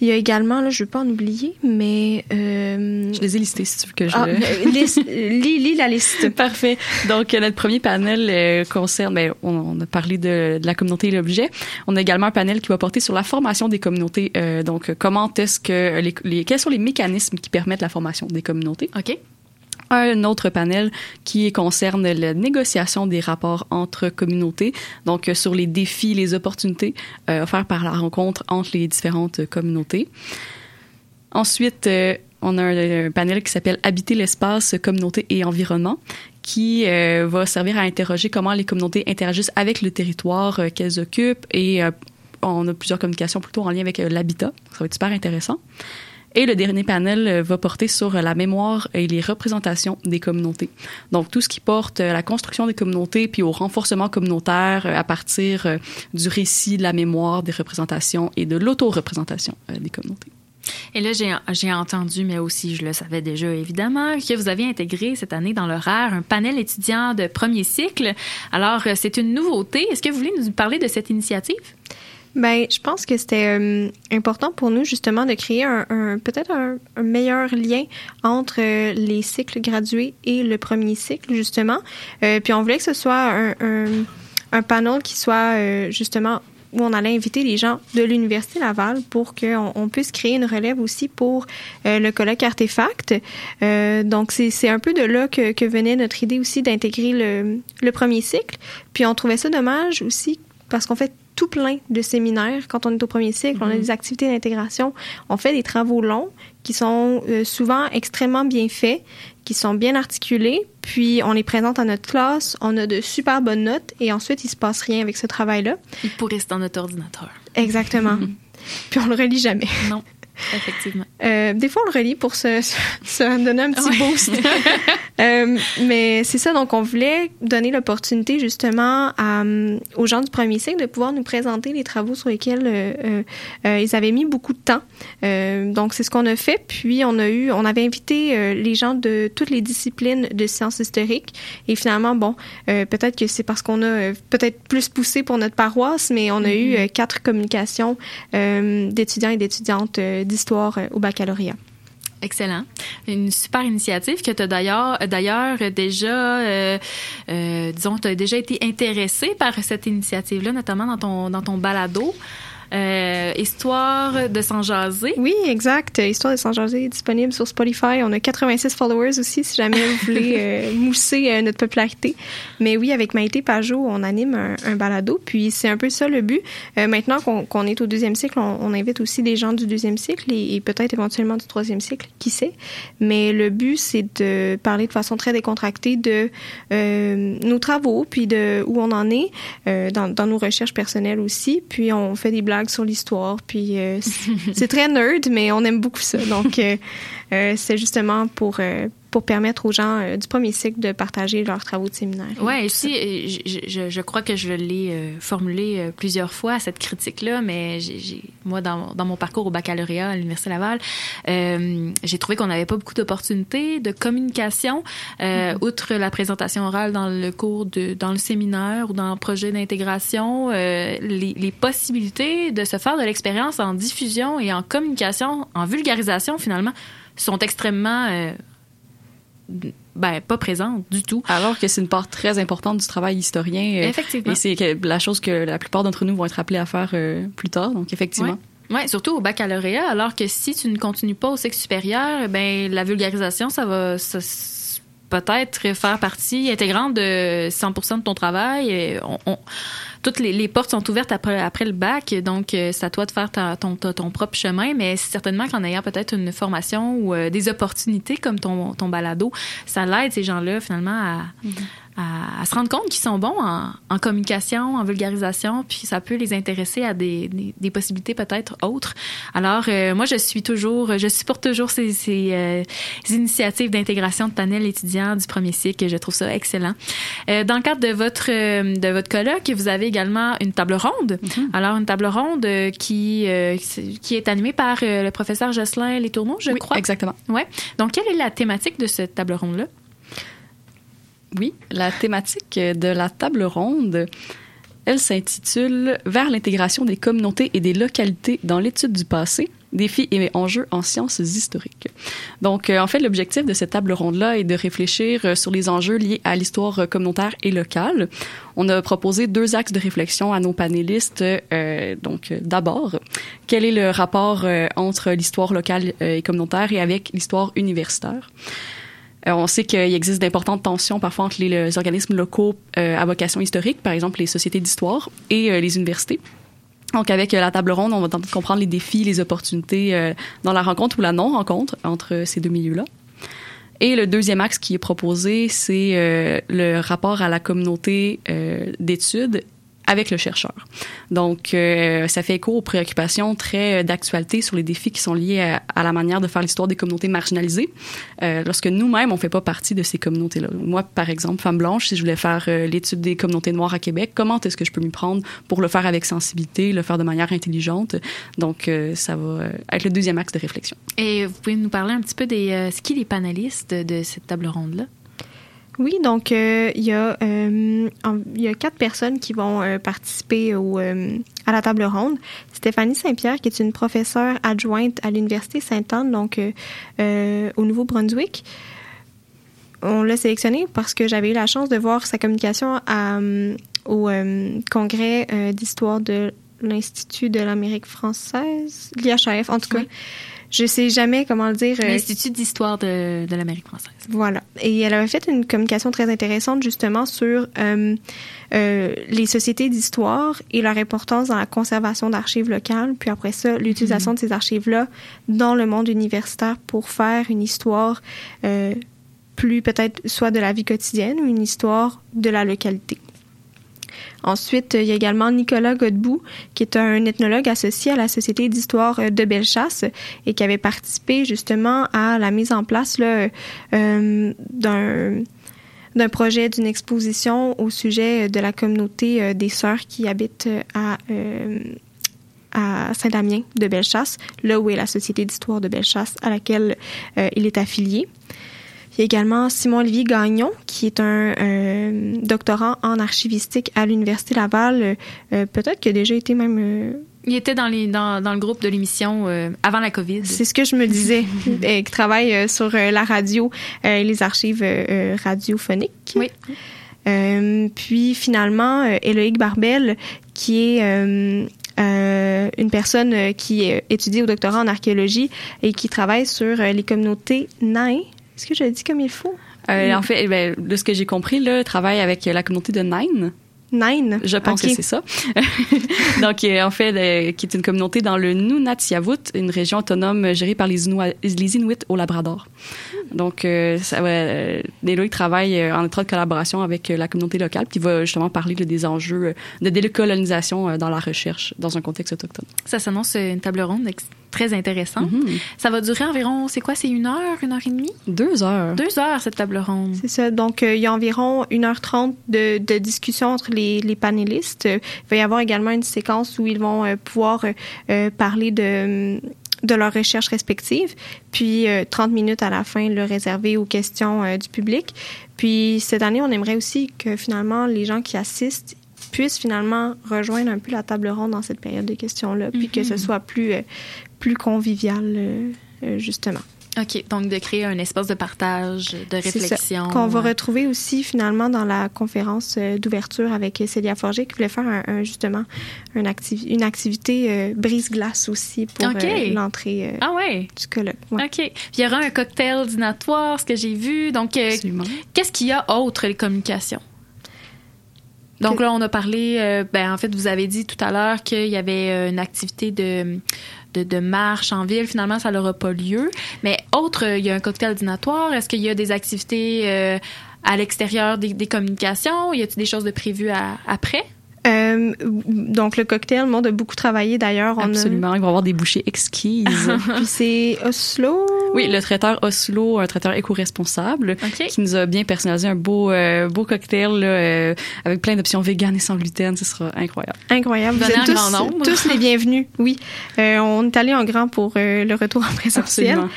Il y a également, là, je ne veux pas en oublier, mais... euh, Je les ai listés si tu veux que je... ah, liste- lis, lis la liste. Parfait. Donc, euh, notre premier panel euh, concerne, ben, on, on a parlé de, de la communauté et l'objet. On a également un panel qui va porter sur la formation des communautés. Euh, donc, comment est-ce que les, les- quels sont les mécanismes qui permettent la formation des communautés? OK. Un autre panel qui concerne la négociation des rapports entre communautés, donc euh, sur les défis, les opportunités euh, offertes par la rencontre entre les différentes communautés. Ensuite, euh, on a un, panel qui s'appelle Habiter l'espace, communauté et environnement, qui euh, va servir à interroger comment les communautés interagissent avec le territoire qu'elles occupent et on a plusieurs communications plutôt en lien avec l'habitat. Ça va être super intéressant. Et le dernier panel euh, va porter sur euh, la mémoire et les représentations des communautés. Donc, tout ce qui porte à la construction des communautés puis au renforcement communautaire euh, à partir euh, du récit, de la mémoire, des représentations et de l'auto-représentation euh, des communautés. Et là, j'ai entendu, mais aussi je le savais déjà évidemment, que vous aviez intégré cette année dans l'horaire un panel étudiant de premier cycle. Alors, euh, c'est une nouveauté. Est-ce que vous voulez nous parler de cette initiative? Ben, je pense que c'était euh, important pour nous justement de créer un, un- peut-être un, un meilleur lien entre euh, les cycles gradués et le premier cycle justement. Euh, puis on voulait que ce soit un, un, un panel qui soit euh, justement où on allait inviter les gens de l'Université Laval pour qu'on on puisse créer une relève aussi pour euh, le colloque Artefact. Euh, donc, c'est un peu de là que, que venait notre idée aussi d'intégrer le, le premier cycle. Puis on trouvait ça dommage aussi parce qu'on fait tout plein de séminaires quand on est au premier cycle. On a Mhm. des activités d'intégration. On fait des travaux longs qui sont euh, souvent extrêmement bien faits, qui sont bien articulés. Puis on les présente à notre classe. On a de super bonnes notes et ensuite il se passe rien avec ce travail-là. Il pourrait rester dans notre ordinateur. Exactement. Puis on le relit jamais. Non, effectivement. Euh, des fois, on le relit pour se, se- se donner un petit Ouais. boost. Euh, mais c'est ça, donc on voulait donner l'opportunité justement à, euh, aux gens du premier cycle de pouvoir nous présenter les travaux sur lesquels euh, euh, ils avaient mis beaucoup de temps. Euh, donc c'est ce qu'on a fait. Puis on a eu, on avait invité euh, les gens de toutes les disciplines de sciences historiques. Et finalement, bon, euh, peut-être que c'est parce qu'on a euh, peut-être plus poussé pour notre paroisse, mais on a eu Mhm. euh, quatre communications euh, d'étudiants et d'étudiantes euh, d'histoire euh, au baccalauréat. Excellent. Une super initiative que tu as d'ailleurs, d'ailleurs déjà, euh, euh, disons, tu déjà été intéressé par cette initiative-là, notamment dans ton, dans ton balado. Euh, Histoire de s'en jaser. Oui, exact. Histoire de s'en jaser est disponible sur Spotify. On a 86 followers aussi, si jamais vous voulez euh, mousser euh, notre popularité. Mais oui, avec Maïté Pajot, on anime un, un balado. Puis c'est un peu ça le but. Euh, maintenant qu'on est au deuxième cycle, on, on invite aussi des gens du deuxième cycle et, et peut-être éventuellement du troisième cycle, qui sait? Mais le but, c'est de parler de façon très décontractée de nos travaux, puis de où on en est, dans, dans nos recherches personnelles aussi. Puis on fait des blagues sur l'histoire. Puis euh, c'est- très nerd, mais on aime beaucoup ça. Donc euh, euh, c'est justement pour pour permettre aux gens euh, du premier cycle de partager leurs travaux de séminaire. Ouais, ici, je, je, je crois que je l'ai euh, formulé euh, plusieurs fois, cette critique-là, mais j'ai- moi, dans, dans mon parcours au baccalauréat à l'Université Laval, euh, j'ai trouvé qu'on n'avait pas beaucoup d'opportunités de communication, euh, outre la présentation orale dans le cours, de, dans le séminaire ou dans le projet d'intégration, les, les possibilités de se faire de l'expérience en diffusion et en communication, en vulgarisation, finalement, sont extrêmement... ben, pas présentes du tout. Alors que c'est une part très importante du travail historien. euh, Effectivement. Et c'est la chose que la plupart d'entre nous vont être appelés à faire euh, plus tard. Donc, effectivement. Oui, surtout au baccalauréat, alors que si tu ne continues pas au cycle supérieur, ben la vulgarisation, ça va peut-être faire partie intégrante de 100% de ton travail. Et on- on- toutes les, portes sont ouvertes après, le bac, donc euh, c'est à toi de faire ton, propre chemin, mais certainement qu'en ayant peut-être une formation ou euh, des opportunités comme ton, ton balado, ça l'aide ces gens-là finalement à, à, à se rendre compte qu'ils sont bons en, en communication, en vulgarisation, puis ça peut les intéresser à des, des, des possibilités peut-être autres. Alors, euh, moi, je suis toujours, je supporte toujours ces, ces, euh, ces initiatives d'intégration de panels étudiants du premier cycle. Je trouve ça excellent. Euh, dans le cadre de votre, euh, de votre colloque, vous avez également une table ronde. Alors, une table ronde euh, qui, euh, qui est animée par le professeur Jocelyn Letourneau, je Oui, crois. exactement. Ouais. Donc, quelle est la thématique de cette table ronde-là? Oui, la thématique de la table ronde, elle s'intitule Vers l'intégration des communautés et des localités dans l'étude du passé, défis et enjeux en sciences historiques. Donc, euh, en fait, l'objectif de cette table ronde-là est de réfléchir euh, sur les enjeux liés à l'histoire euh, communautaire et locale. On a proposé deux axes de réflexion à nos panélistes. Donc, d'abord, quel est le rapport entre l'histoire locale et communautaire et avec l'histoire universitaire? Euh, on sait qu'il existe d'importantes tensions parfois entre les, organismes locaux euh, à vocation historique, par exemple les sociétés d'histoire, et euh, les universités. Donc, avec la table ronde, on va tenter de comprendre les défis, les opportunités dans la rencontre ou la non-rencontre entre ces deux milieux-là. Et le deuxième axe qui est proposé, c'est le rapport à la communauté d'études avec le chercheur. Donc, euh, ça fait écho aux préoccupations très euh, d'actualité sur les défis qui sont liés à, la manière de faire l'histoire des communautés marginalisées, euh, lorsque nous-mêmes, on fait pas partie de ces communautés-là. Moi, par exemple, femme blanche, si je voulais faire l'étude des communautés noires à Québec, comment est-ce que je peux m'y prendre pour le faire avec sensibilité, le faire de manière intelligente? Donc, ça va être le deuxième axe de réflexion. Et vous pouvez nous parler un petit peu des... C'est qui les panélistes de cette table ronde-là? Oui, donc euh, il y a euh, y a quatre personnes qui vont euh, participer au, à la table ronde. Stéphanie Saint-Pierre, qui est une professeure adjointe à l'université Sainte-Anne, donc au Nouveau-Brunswick. On l'a sélectionnée parce que j'avais eu la chance de voir sa communication au congrès d'histoire de l'Institut de l'Amérique française, l'IHAF en tout cas. Je sais jamais comment le dire. euh, L'Institut d'histoire de, de l'Amérique française. voilà. Et elle avait fait une communication très intéressante justement sur euh, euh, les sociétés d'histoire et leur importance dans la conservation d'archives locales. Puis après ça, l'utilisation de ces archives-là dans le monde universitaire pour faire une histoire euh, plus peut-être soit de la vie quotidienne ou une histoire de la localité. Ensuite, il y a également Nicolas Godbout, qui est un ethnologue associé à la Société d'histoire de Bellechasse et qui avait participé justement à la mise en place euh, d'un projet d'une exposition au sujet de la communauté euh, des sœurs qui habitent à euh, Saint-Damien de Bellechasse, là où est la Société d'histoire de Bellechasse à laquelle euh, il est affilié. Il y a également Simon-Olivier Gagnon, qui est un euh, doctorant en archivistique à l'Université Laval. Euh, Peut-être qu'il a déjà été même... euh, Il était dans, les, dans, dans le groupe de l'émission euh, avant la COVID. c'est ce que je me disais, euh, qui travaille euh, sur euh, la radio euh, et les archives euh, euh, radiophoniques. Oui. Euh, puis finalement, euh, Éloïque Barbel, qui est euh, euh, une personne euh, qui euh, étudie au doctorat en archéologie et qui travaille sur euh, les communautés nains. Est-ce que je le dis comme il faut? Euh, En fait, eh ben, de ce que j'ai compris, là, travaille avec la communauté de Nine. Nine? Je pense que c'est ça. Donc, euh, en fait, euh, qui est une communauté dans le Nunatiavut, une région autonome gérée par les, Inuits au Labrador. Donc, euh, ça, euh, Néloïc travaille en étroite collaboration avec la communauté locale, puis il va justement parler là, des enjeux de décolonisation dans la recherche dans un contexte autochtone. Ça s'annonce une table ronde très intéressante. Ça va durer environ, c'est quoi, c'est une heure, une heure et demie? Deux heures. Deux heures, cette table ronde. C'est ça. Donc, euh, il y a environ 1h30 de, de discussion entre les, les panélistes. Il va y avoir également une séquence où ils vont euh, pouvoir euh, parler de, de leurs recherches respectives. Puis, euh, 30 minutes à la fin, le réservé aux questions euh, du public. Puis, cette année, on aimerait aussi que finalement, les gens qui assistent puissent finalement rejoindre un peu la table ronde dans cette période de questions-là, puis que ce Mhm. soit plus, euh, plus convivial, euh, euh, justement. OK, donc de créer un espace de partage, de réflexion. Qu'on va retrouver aussi finalement dans la conférence euh, d'ouverture avec Célia Forger qui voulait faire un, un- justement un activi- une activité euh, brise-glace aussi pour euh, l'entrée euh, Ah ouais. du colloque. Ouais. OK. Puis il y aura un cocktail dînatoire, ce que j'ai vu. Donc, euh, qu'est-ce qu'il y a autre les communications? Donc Que- là, on a parlé, euh, ben, en fait, vous avez dit tout à l'heure qu'il y avait une activité de, de, de en ville. Finalement, ça n'aura pas lieu. Mais autre, euh, il y a un cocktail dînatoire. Est-ce qu'il y a des activités euh, à l'extérieur des, des communications? Y a-t-il des choses de prévues à- après? Euh, donc le cocktail, le monde a beaucoup travaillé d'ailleurs. A- Absolument. Il va y avoir des bouchées exquises. Puis c'est Oslo. Oui, le traiteur Oslo, un traiteur éco-responsable, qui nous a bien personnalisé un beau, euh, beau cocktail là, euh, avec plein d'options véganes et sans gluten. Ce sera incroyable. Incroyable. Vous êtes tous, grand nombre. tous les bienvenus. Oui. Euh, on est allé en grand pour le retour en présentiel. Absolument.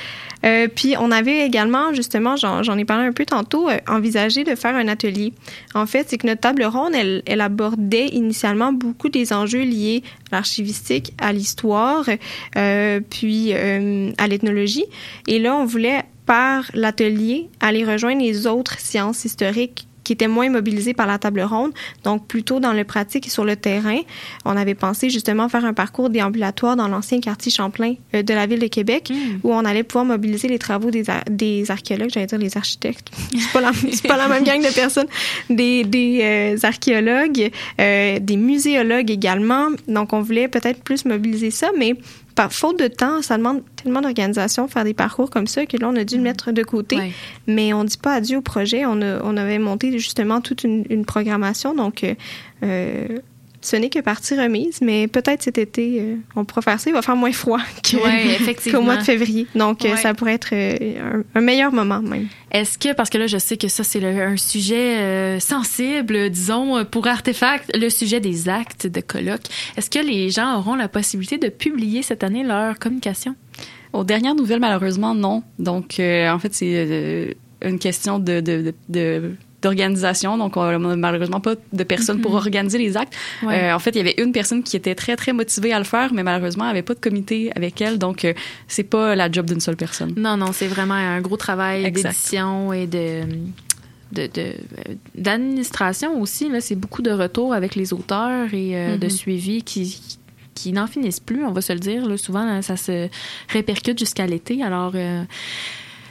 Euh, puis on avait également, justement, j'en ai parlé un peu tantôt, euh, envisagé de faire un atelier. En fait, c'est que notre table ronde, elle, elle abordait initialement beaucoup des enjeux liés à l'archivistique, à l'histoire, euh, puis euh, à l'ethnologie. Et là, on voulait, par l'atelier, aller rejoindre les autres sciences historiques qui étaient moins mobilisées par la table ronde, donc plutôt dans le pratique et sur le terrain. On avait pensé justement faire un parcours déambulatoire dans l'ancien quartier Champlain euh, de la ville de Québec, où on allait pouvoir mobiliser les travaux des, des archéologues, j'allais dire les architectes. C'est pas la, pas la même gang de personnes. Des, des euh, archéologues, euh, des muséologues également. Donc on voulait peut-être plus mobiliser ça, mais par faute de temps, ça demande tellement d'organisation faire des parcours comme ça que là on a dû le mettre de côté. Ouais. Mais on dit pas adieu au projet. On, a- on avait monté justement toute une, une programmation. Donc, euh, euh, ce n'est que partie remise. Mais peut-être cet été, euh, on pourra faire ça. Il va faire moins froid Ouais, qu'au mois de février. Donc, euh, Ouais. ça pourrait être euh, un, un meilleur moment même. Est-ce que, parce que là, je sais que ça, c'est un sujet euh, sensible, disons, pour Artefact, le sujet des actes de colloque. Est-ce que les gens auront la possibilité de publier cette année leur communication? Aux dernières nouvelles, malheureusement, non. Donc, euh, en fait, c'est euh, une question de, de, de- de- d'organisation. Donc, on n'a malheureusement pas de personnes pour Mhm. organiser les actes. Ouais. Euh, en fait, il y avait une personne qui était très, très motivée à le faire, mais malheureusement, elle n'avait pas de comité avec elle. Donc, euh, c'est pas la job d'une seule personne. Non, non, c'est vraiment un gros travail d'édition et de de- de- d'administration aussi. Là, c'est beaucoup de retours avec les auteurs et euh, de Mhm. suivi qui qui n'en finissent plus, on va se le dire. Là, souvent, là, ça se répercute jusqu'à l'été. Alors, euh,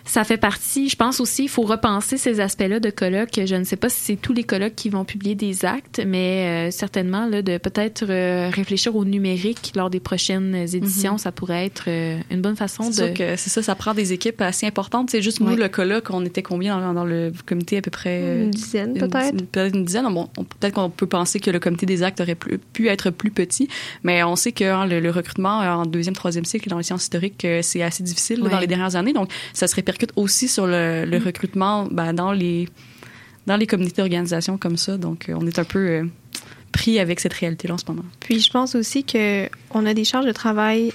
ça fait partie, je pense aussi, il faut repenser ces aspects-là de colloques. Je ne sais pas si c'est tous les colloques qui vont publier des actes, mais euh, certainement là, de peut-être euh, réfléchir au numérique lors des prochaines éditions, Mhm. ça pourrait être euh, une bonne façon de... c'est ça, ça prend des équipes assez importantes. C'est juste nous, Ouais. le colloque, on était combien dans, dans le comité à peu près? Euh, Une dizaine, peut-être. Peut-être une dizaine. Bon, on- peut-être qu'on peut penser que le comité des actes aurait pu, pu être plus petit, mais on sait que hein, le, le recrutement euh, en deuxième, troisième cycle dans les sciences historiques, euh, c'est assez difficile là, dans les dernières années. Donc, ça se répercute aussi sur le, Mm. recrutement ben, dans les dans les communautés d'organisation comme ça. Donc, euh, on est un peu euh, pris avec cette réalité-là en ce moment. Puis je pense aussi que on a des charges de travail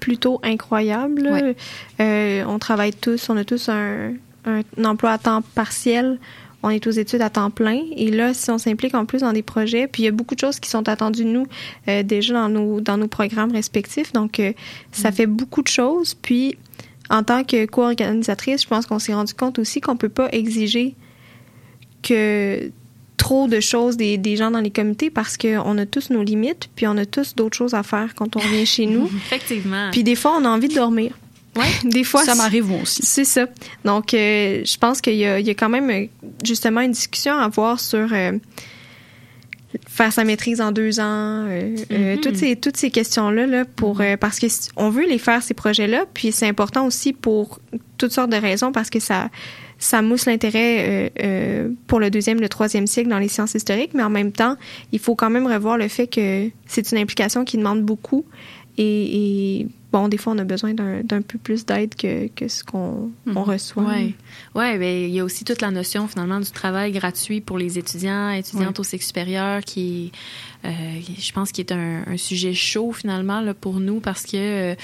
plutôt incroyables. Ouais. Euh, on travaille tous, on a tous un, un emploi à temps partiel. On est aux études à temps plein. Et là, si on s'implique en plus dans des projets, puis il y a beaucoup de choses qui sont attendues de nous euh, déjà dans nos, dans nos programmes respectifs. Donc, euh, ça fait beaucoup de choses. Puis, en tant que co-organisatrice, je pense qu'on s'est rendu compte aussi qu'on peut pas exiger que trop de choses des, des gens dans les comités parce qu'on a tous nos limites, puis on a tous d'autres choses à faire quand on revient chez nous. Effectivement. Puis des fois, on a envie de dormir. Ouais. Des fois, Ça m'arrive aussi. C'est ça. Donc, euh, je pense qu'il y, a- il y a quand même euh, justement une discussion à avoir sur euh, faire sa maîtrise en deux ans, euh, euh, Mhm. toutes ces toutes ces questions-là, là, pour euh, parce que si- on veut les faire ces projets-là, puis c'est important aussi pour toutes sortes de raisons parce que ça ça mousse l'intérêt euh, euh, pour le deuxième, le troisième cycle dans les sciences historiques, mais en même temps, il faut quand même revoir le fait que c'est une implication qui demande beaucoup et, et, bon, des fois, on a besoin d'un peu plus d'aide que, que ce qu'on on reçoit. Ouais. Ouais, ben il y a aussi toute la notion finalement du travail gratuit pour les étudiants, étudiantes au cycle supérieur qui euh, je pense qui est un, un sujet chaud finalement là, pour nous parce que euh,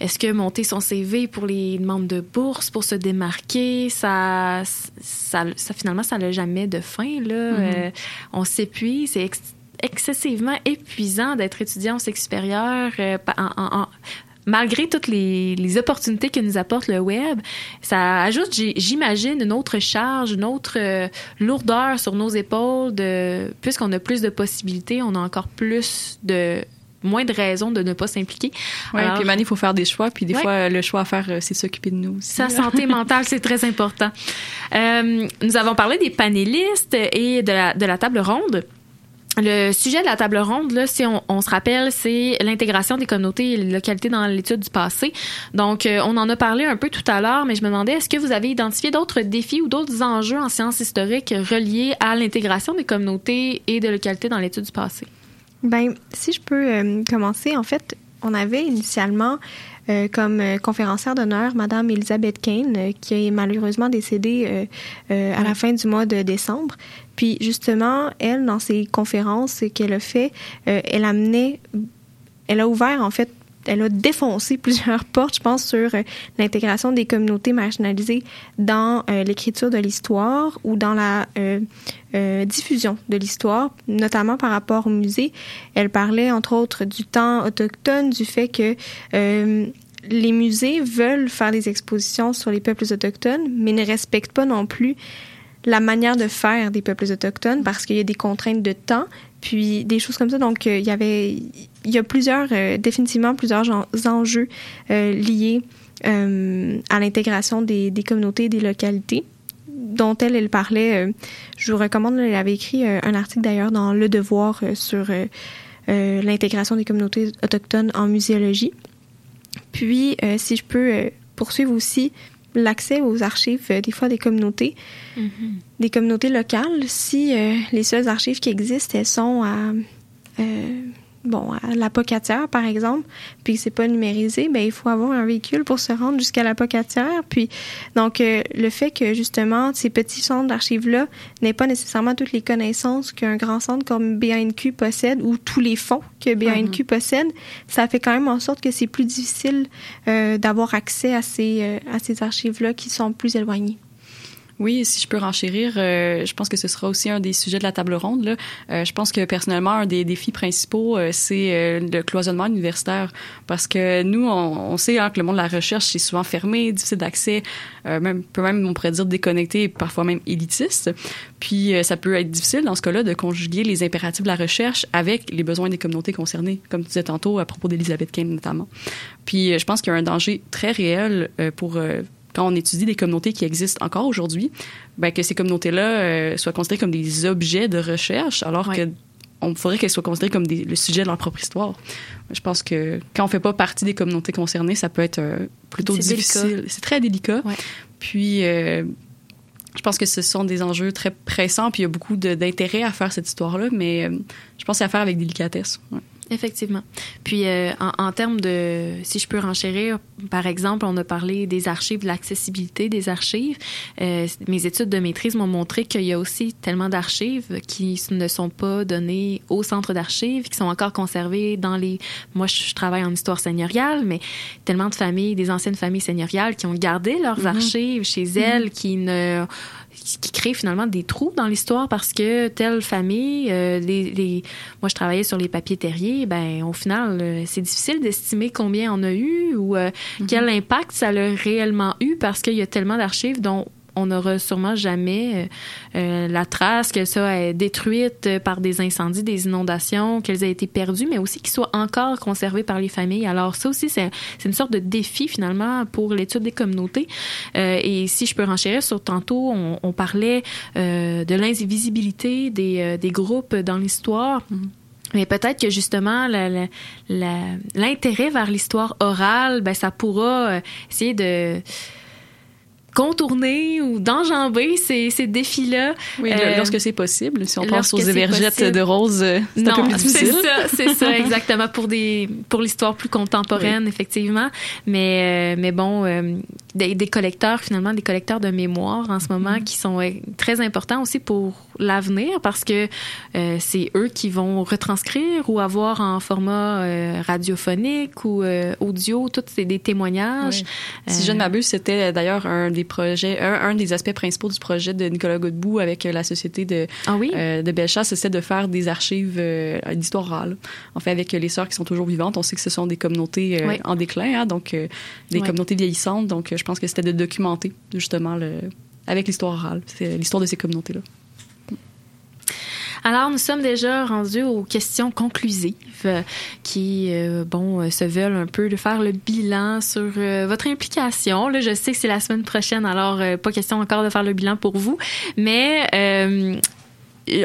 est-ce que monter son CV pour les membres de bourse pour se démarquer, ça ça, ça finalement ça n'a jamais de fin là, Mhm. Euh, on s'épuise, c'est ex- excessivement épuisant d'être étudiant au cycle supérieur euh, en- en- malgré toutes les, les opportunités que nous apporte le web, ça ajoute, j'imagine, une autre charge, une autre euh, lourdeur sur nos épaules. De, puisqu'on a plus de possibilités, on a encore plus de moins de raisons de ne pas s'impliquer. Alors, puis Mané, il faut faire des choix, puis des Ouais. fois, le choix à faire, euh, c'est s'occuper de nous aussi. sa santé mentale, c'est très important. Euh, nous avons parlé des panélistes et de la, de la table ronde. Le sujet de la table ronde, là, si on, on se rappelle, c'est l'intégration des communautés et les localités dans l'étude du passé. Donc, euh, on en a parlé un peu tout à l'heure, mais je me demandais, est-ce que vous avez identifié d'autres défis ou d'autres enjeux en sciences historiques reliés à l'intégration des communautés et de localités dans l'étude du passé? Ben, si je peux euh, commencer, en fait, on avait initialement euh, comme euh, conférencière d'honneur Madame Elisabeth Kane, euh, qui est malheureusement décédée à la fin du mois de décembre. Puis justement, elle, dans ses conférences qu'elle a fait, euh, elle amenait, elle a ouvert en fait elle a défoncé plusieurs portes, je pense, sur euh, l'intégration des communautés marginalisées dans euh, l'écriture de l'histoire ou dans la euh, diffusion de l'histoire, notamment par rapport au musée. Elle parlait, entre autres, du temps autochtone, du fait que les musées veulent faire des expositions sur les peuples autochtones, mais ne respectent pas non plus la manière de faire des peuples autochtones parce qu'il y a des contraintes de temps, puis des choses comme ça. Donc, euh, il y avait, il y a plusieurs, euh, définitivement plusieurs enjeux euh, liés à l'intégration des, des communautés et des localités dont elle, elle parlait. je vous recommande, elle avait écrit un article d'ailleurs dans Le Devoir sur l'intégration des communautés autochtones en muséologie. Puis, si je peux poursuivre aussi l'accès aux archives euh, des fois des communautés, des communautés locales, si euh, les seules archives qui existent, elles sont à, euh, bon, à la Pocatière, par exemple, puis que c'est pas numérisé, ben il faut avoir un véhicule pour se rendre jusqu'à la Pocatière. Puis, donc, euh, le fait que, justement, ces petits centres d'archives-là n'aient pas nécessairement toutes les connaissances qu'un grand centre comme BANQ possède ou tous les fonds que BANQ possède, ça fait quand même en sorte que c'est plus difficile euh, d'avoir accès à ces, euh, à ces archives-là qui sont plus éloignées. Oui, si je peux renchérir, euh, je pense que ce sera aussi un des sujets de la table ronde. Là. Euh, je pense que personnellement, un des défis principaux, euh, c'est euh, le cloisonnement universitaire. Parce que nous, on, on sait hein, que le monde de la recherche, c'est souvent fermé, difficile d'accès, euh, même, peut même, on pourrait dire, déconnecté, parfois même élitiste. Puis, euh, ça peut être difficile, dans ce cas-là, de conjuguer les impératifs de la recherche avec les besoins des communautés concernées, comme tu disais tantôt, à propos d'Elisabeth Kane notamment. Puis, je pense qu'il y a un danger très réel pour... quand on étudie des communautés qui existent encore aujourd'hui, ben que ces communautés-là euh, soient considérées comme des objets de recherche, alors Ouais. que on faudrait qu'elles soient considérées comme des- le sujet de leur propre histoire. Je pense que quand on fait pas partie des communautés concernées, ça peut être euh, plutôt difficile. C'est très délicat. Ouais. Puis euh, je pense que ce sont des enjeux très pressants, puis il y a beaucoup d'intérêt à faire cette histoire-là, mais je pense à faire avec délicatesse. Ouais. Effectivement. Puis euh, en, en termes de, si je peux renchérir, par exemple, on a parlé des archives, de l'accessibilité des archives. Euh, mes études de maîtrise m'ont montré qu'il y a aussi tellement d'archives qui ne sont pas données au centre d'archives, qui sont encore conservées dans les. Moi, je, travaille en histoire seigneuriale, mais tellement de familles, des anciennes familles seigneuriales qui ont gardé leurs Mhm. archives chez elles, qui ne qui créent finalement des trous dans l'histoire parce que telle famille, euh, les, les- moi je travaillais sur les papiers terriers, ben au final euh, c'est difficile d'estimer combien on a eu ou euh, quel impact ça a réellement eu parce qu'il y a tellement d'archives dont on n'aura sûrement jamais euh, euh, la trace que ça est détruite euh, par des incendies, des inondations, qu'elles aient été perdues, mais aussi qu'ils soient encore conservées par les familles. Alors ça aussi, c'est une sorte de défi finalement pour l'étude des communautés. Euh, et si je peux renchérir sur tantôt, on, on parlait euh, de l'invisibilité des, des groupes dans l'histoire. Mais peut-être que justement l'intérêt vers l'histoire orale, ben ça pourra essayer de contourner ou d'enjamber ces, ces défis-là. Oui, Euh, lorsque c'est possible. Si on pense aux évergettes de rose, euh, c'est un peu Non, plus c'est difficile. ça, c'est ça, exactement pour des pour l'histoire plus contemporaine, effectivement. Mais euh, mais bon, euh, des, des collecteurs finalement, des collecteurs de mémoire en ce moment Mm-hmm. qui sont très importants aussi pour l'avenir parce que euh, c'est eux qui vont retranscrire ou avoir en format euh, radiophonique ou euh, audio, tous ces des témoignages. Oui. Si je ne m'abuse, c'était d'ailleurs un des projets, un, un des aspects principaux du projet de Nicolas Godbout avec la société de, Ah oui? de Bellechasse, c'était de faire des archives d'histoire orale. En fait, avec les sœurs qui sont toujours vivantes, on sait que ce sont des communautés Oui. en déclin, hein, donc des Oui. communautés vieillissantes. Donc, je pense que c'était de documenter justement le, avec l'histoire orale, c'est l'histoire de ces communautés-là. Alors, nous sommes déjà rendus aux questions conclusives euh, qui, euh, bon, euh, se veulent un peu de faire le bilan sur votre implication. Là, je sais que c'est la semaine prochaine, alors pas question encore de faire le bilan pour vous, mais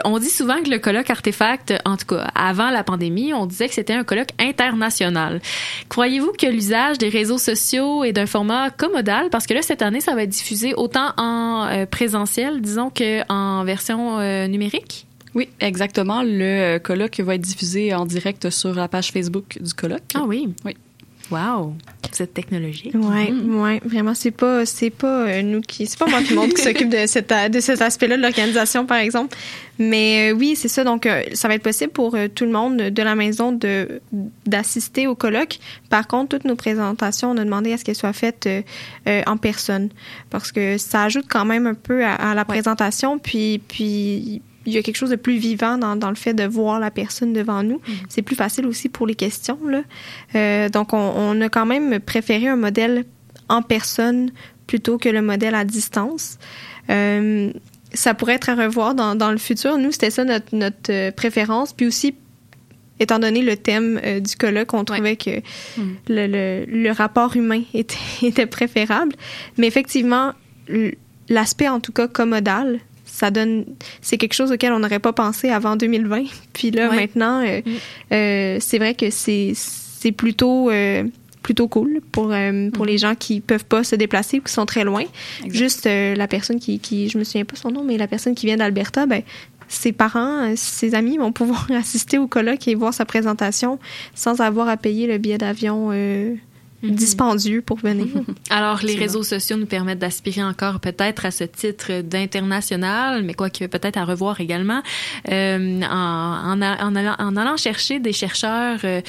on dit souvent que le colloque Artefact, en tout cas avant la pandémie, on disait que c'était un colloque international. Croyez-vous que l'usage des réseaux sociaux est d'un format commodal? Parce que là, cette année, ça va être diffusé autant en présentiel, disons, qu'en version numérique? Oui, exactement. Le euh, colloque va être diffusé en direct sur la page Facebook du colloque. Ah oui? Oui. Wow! Cette technologie. Ouais, ouais, vraiment, c'est pas, c'est pas euh, nous qui, c'est pas moi qui montre qui s'occupe de cet, a- de cet aspect-là de l'organisation, par exemple. Mais euh, oui, c'est ça. Donc, euh, ça va être possible pour euh, tout le monde de la maison de d'assister au colloque. Par contre, toutes nos présentations, on a demandé à ce qu'elles soient faites euh, euh, en personne parce que ça ajoute quand même un peu à, à la présentation. Puis, puis il y a quelque chose de plus vivant dans, dans le fait de voir la personne devant nous. C'est plus facile aussi pour les questions. Là. Euh, donc, on, on a quand même préféré un modèle en personne plutôt que le modèle à distance. Euh, ça pourrait être à revoir dans, dans le futur. Nous, c'était ça notre, notre euh, préférence. Puis aussi, étant donné le thème euh, du colloque, on trouvait que le, le, le rapport humain était, était préférable. Mais effectivement, l'aspect en tout cas commodal, ça donne, c'est quelque chose auquel on n'aurait pas pensé avant 2020. Puis là, Ouais. maintenant, euh, euh, c'est vrai que c'est, c'est plutôt, euh, plutôt cool pour, pour les gens qui peuvent pas se déplacer ou qui sont très loin. Juste la personne qui, qui, je me souviens pas son nom, mais la personne qui vient d'Alberta, ben, ses parents, ses amis vont pouvoir assister au colloque et voir sa présentation sans avoir à payer le billet d'avion euh, dispendieux pour venir. Alors, les réseaux sociaux nous permettent d'aspirer encore peut-être à ce titre d'international, mais quoique peut-être à revoir également, euh, en, en, allant, en allant chercher des chercheurs euh,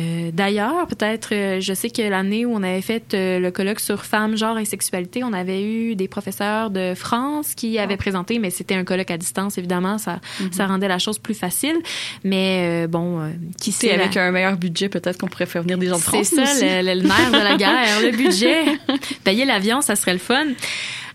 euh, d'ailleurs. Peut-être, euh, je sais que l'année où on avait fait euh, le colloque sur femmes, genre et sexualité, on avait eu des professeurs de France qui avaient présenté, mais c'était un colloque à distance, évidemment, ça, ça rendait la chose plus facile. Mais euh, bon, euh, qui C'est sait... la- avec un meilleur budget, peut-être qu'on pourrait faire venir des gens de c'est France. ça, le, le nerf de la guerre, le budget. Payer l'avion, ça serait le fun.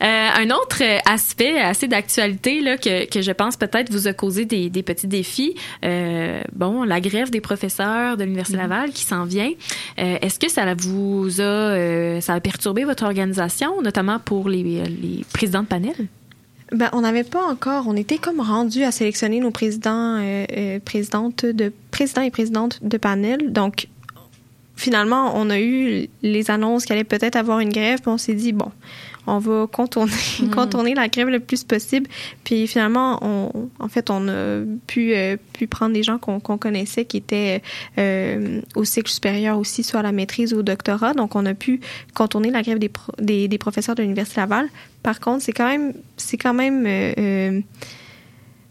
un autre aspect assez d'actualité là que, que je pense peut-être vous a causé des, des petits défis. Euh, bon, la grève des professeurs de l'université Laval qui s'en vient. Euh, Est-ce que ça vous a euh, ça a perturbé votre organisation, notamment pour les, les présidents de panel? Ben, on n'avait pas encore. On était comme rendu à sélectionner nos présidents, euh, euh, présidentes de présidents et présidentes de panel. Donc, finalement, on a eu les annonces qu'il allait peut-être avoir une grève, puis on s'est dit bon, on va contourner, contourner la grève le plus possible. Puis finalement, on, en fait, on a pu, euh, pu prendre des gens qu'on connaissait qui étaient euh, au cycle supérieur aussi, soit à la maîtrise ou au doctorat. Donc, on a pu contourner la grève des, pro- des, des professeurs de l'Université Laval. Par contre, c'est quand même, c'est quand même, euh,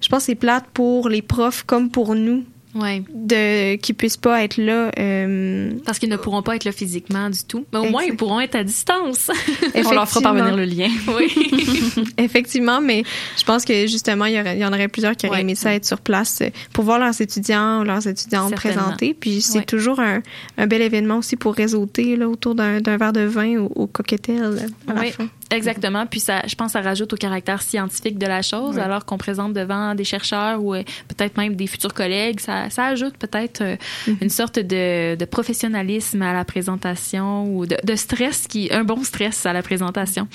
je pense que c'est plate pour les profs comme pour nous. Ouais. De, qui puissent pas être là. euh, Parce qu'ils ne pourront pas être là physiquement du tout. Mais au moins, ils pourront être à distance. On leur fera parvenir le lien. Oui. Effectivement, mais je pense que justement, il y, aurait- il y en aurait plusieurs qui auraient Ouais. aimé ça être sur place euh, pour voir leurs étudiants ou leurs étudiantes présenter. Puis c'est Ouais. toujours un, un bel événement aussi pour réseauter là, autour d'un verre de vin au, au cocktail euh, Oui, exactement. Puis ça, je pense, que ça rajoute au caractère scientifique de la chose, alors qu'on présente devant des chercheurs ou peut-être même des futurs collègues. Ça, ça ajoute peut-être euh, Mm-hmm. une sorte de, de professionnalisme à la présentation ou de, de stress qui, un bon stress à la présentation.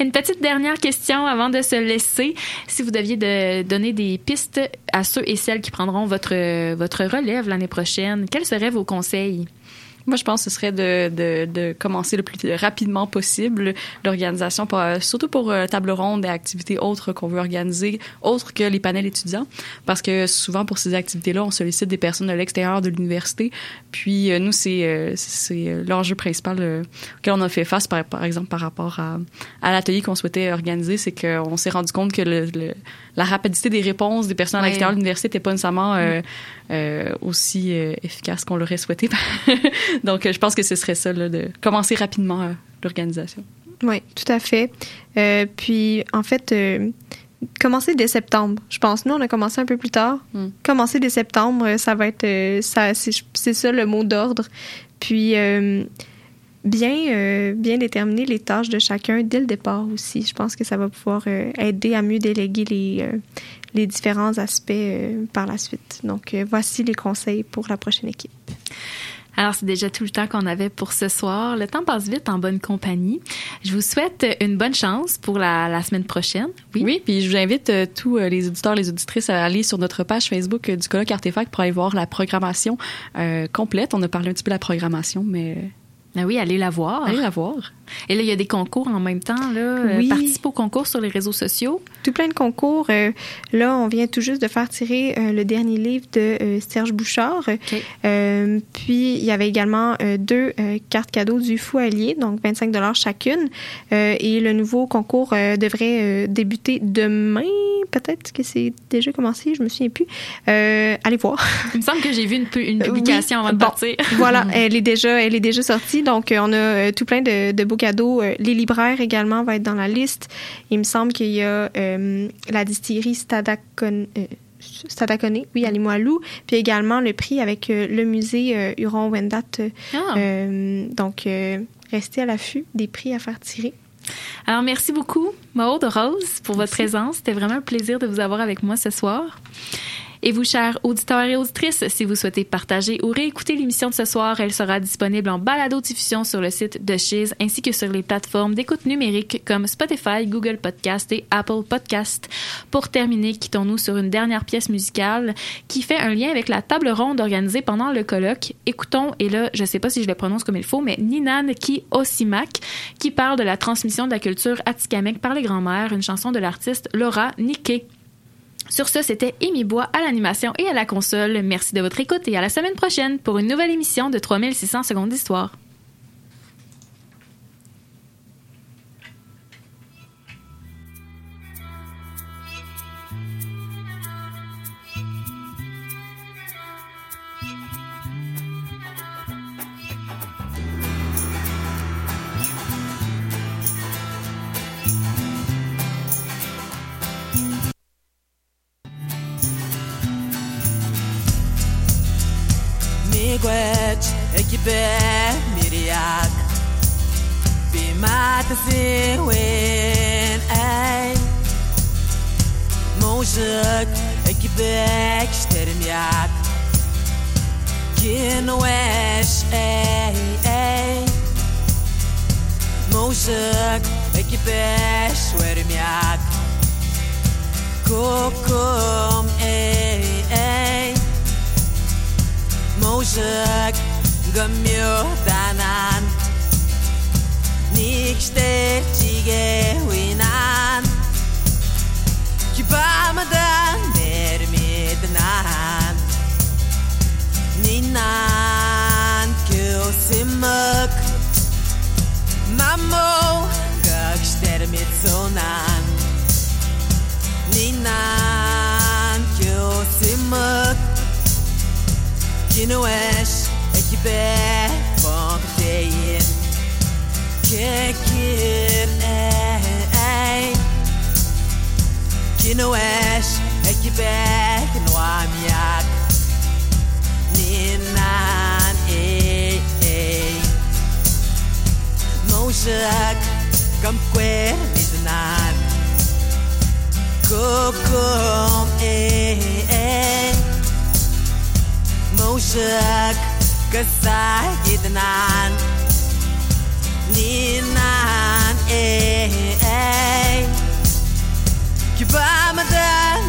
Une petite dernière question avant de se laisser. Si vous deviez de, donner des pistes à ceux et celles qui prendront votre votre relève l'année prochaine, quels seraient vos conseils? Moi, je pense que ce serait de, de, de commencer le plus rapidement possible l'organisation, pour, euh, surtout pour euh, table ronde et activités autres qu'on veut organiser, autres que les panels étudiants, parce que souvent pour ces activités-là, on sollicite des personnes de l'extérieur de l'université. Puis euh, nous, c'est c'est l'enjeu principal auquel on a fait face, par, par exemple, par rapport à, à l'atelier qu'on souhaitait organiser, c'est qu'on s'est rendu compte que le, le- la rapidité des réponses des personnes à l'extérieur de l'université n'était pas nécessairement euh, euh, aussi efficace qu'on l'aurait souhaité. Donc, euh, je pense que ce serait ça, là, de commencer rapidement euh, l'organisation. Oui, tout à fait. Euh, puis, en fait, euh, commencer dès septembre. Je pense, nous, on a commencé un peu plus tard. Mm. Commencer dès septembre, ça va être, ça, c'est ça le mot d'ordre. Puis, bien, bien déterminer les tâches de chacun dès le départ aussi. Je pense que ça va pouvoir aider à mieux déléguer les, les différents aspects par la suite. Donc, voici les conseils pour la prochaine équipe. Alors, c'est déjà tout le temps qu'on avait pour ce soir. Le temps passe vite en bonne compagnie. Je vous souhaite une bonne chance pour la, semaine prochaine. Oui. Oui, puis je vous invite euh, tous euh, les auditeurs, les auditrices à aller sur notre page Facebook euh, du colloque Artefact pour aller voir la programmation complète. On a parlé un petit peu de la programmation, mais Ah oui, allez la voir. allez la voir. Et là, il y a des concours en même temps. Là. Euh, Oui. Participez aux concours sur les réseaux sociaux. tout plein de concours. Euh, là, on vient tout juste de faire tirer euh, le dernier livre de euh, Serge Bouchard. Euh, puis, il y avait également deux cartes cadeaux du Fou Allier, donc 25 chacune. Et le nouveau concours devrait débuter demain. Peut-être que c'est déjà commencé, je me souviens plus. Euh, allez voir. Il me semble que j'ai vu une, Euh, publication oui. avant de Bon, partir. voilà, elle est déjà, elle est déjà sortie. Donc, euh, on a euh, tout plein de, de beaux cadeaux. Les libraires également vont être dans la liste. Il me semble qu'il y a euh, la distillerie Stadacone. euh, Stadacone, oui, à Limoilou, puis également le prix avec euh, le musée euh, Huron-Wendat. euh, Ah. donc, restez à l'affût des prix à faire tirer. Alors, merci beaucoup, Maude, Rose, pour votre présence. C'était vraiment un plaisir de vous avoir avec moi ce soir. Et vous, chers auditeurs et auditrices, si vous souhaitez partager ou réécouter l'émission de ce soir, elle sera disponible en balado-diffusion sur le site de Chiz ainsi que sur les plateformes d'écoute numérique comme Spotify, Google Podcast et Apple Podcast. Pour terminer, quittons-nous sur une dernière pièce musicale qui fait un lien avec la table ronde organisée pendant le colloque. Écoutons, et là, je sais pas si je le prononce comme il faut, mais Ninan Ki Osimak, qui parle de la transmission de la culture atikamekw par les grands-mères, une chanson de l'artiste Laura Niquet. Sur ce, c'était Amy Bois à l'animation et à la console. Merci de votre écoute et à la semaine prochaine pour une nouvelle émission de 3600 secondes d'histoire. ጓጅ እግበር ሚርያክ بمعتزي وين اي موجك اجبك شترمياك كين واش اي اي موجك اجبش ورمياك كوكم اي aşık gömüyordanan Nikşte çige uinan Kibamadan vermedinan Ninan kılsımık Mamo gökşter mitzunan Ninan kılsımık Canoes ekibe korkteyim Kekir ey Canoes ekibe nuamyak Ninan ey ey Noşak gamkwer nitanan Kukum ey ey Moşık kısa gidinen Ninen ey ey Kibamdan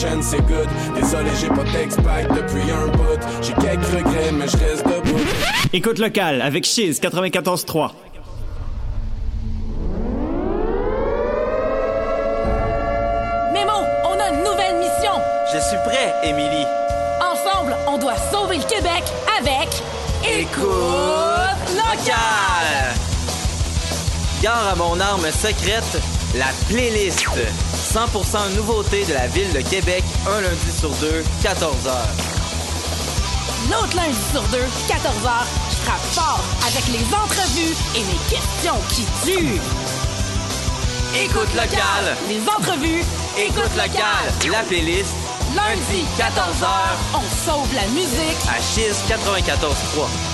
prochaine c'est good Désolé j'ai pas d'ex-pack depuis un bout J'ai quelques regrets mais je reste debout Écoute locale avec Chiz 94.3. Mémo, on a une nouvelle mission. Je suis prêt, Émilie. Ensemble, on doit sauver le Québec avec Écoute locale. Gare à mon arme secrète, la playlist. 100% nouveauté de la ville de Québec, un lundi sur deux, 14h. L'autre lundi sur deux, 14h, je frappe fort avec les entrevues et les questions qui tuent. Écoute locale. Les entrevues, Écoute locale, la playlist. lundi, 14h, on sauve la musique. À Chiz 94.3.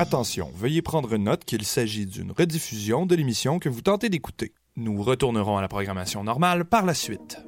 Attention, veuillez prendre note qu'il s'agit d'une rediffusion de l'émission que vous tentez d'écouter. Nous retournerons à la programmation normale par la suite.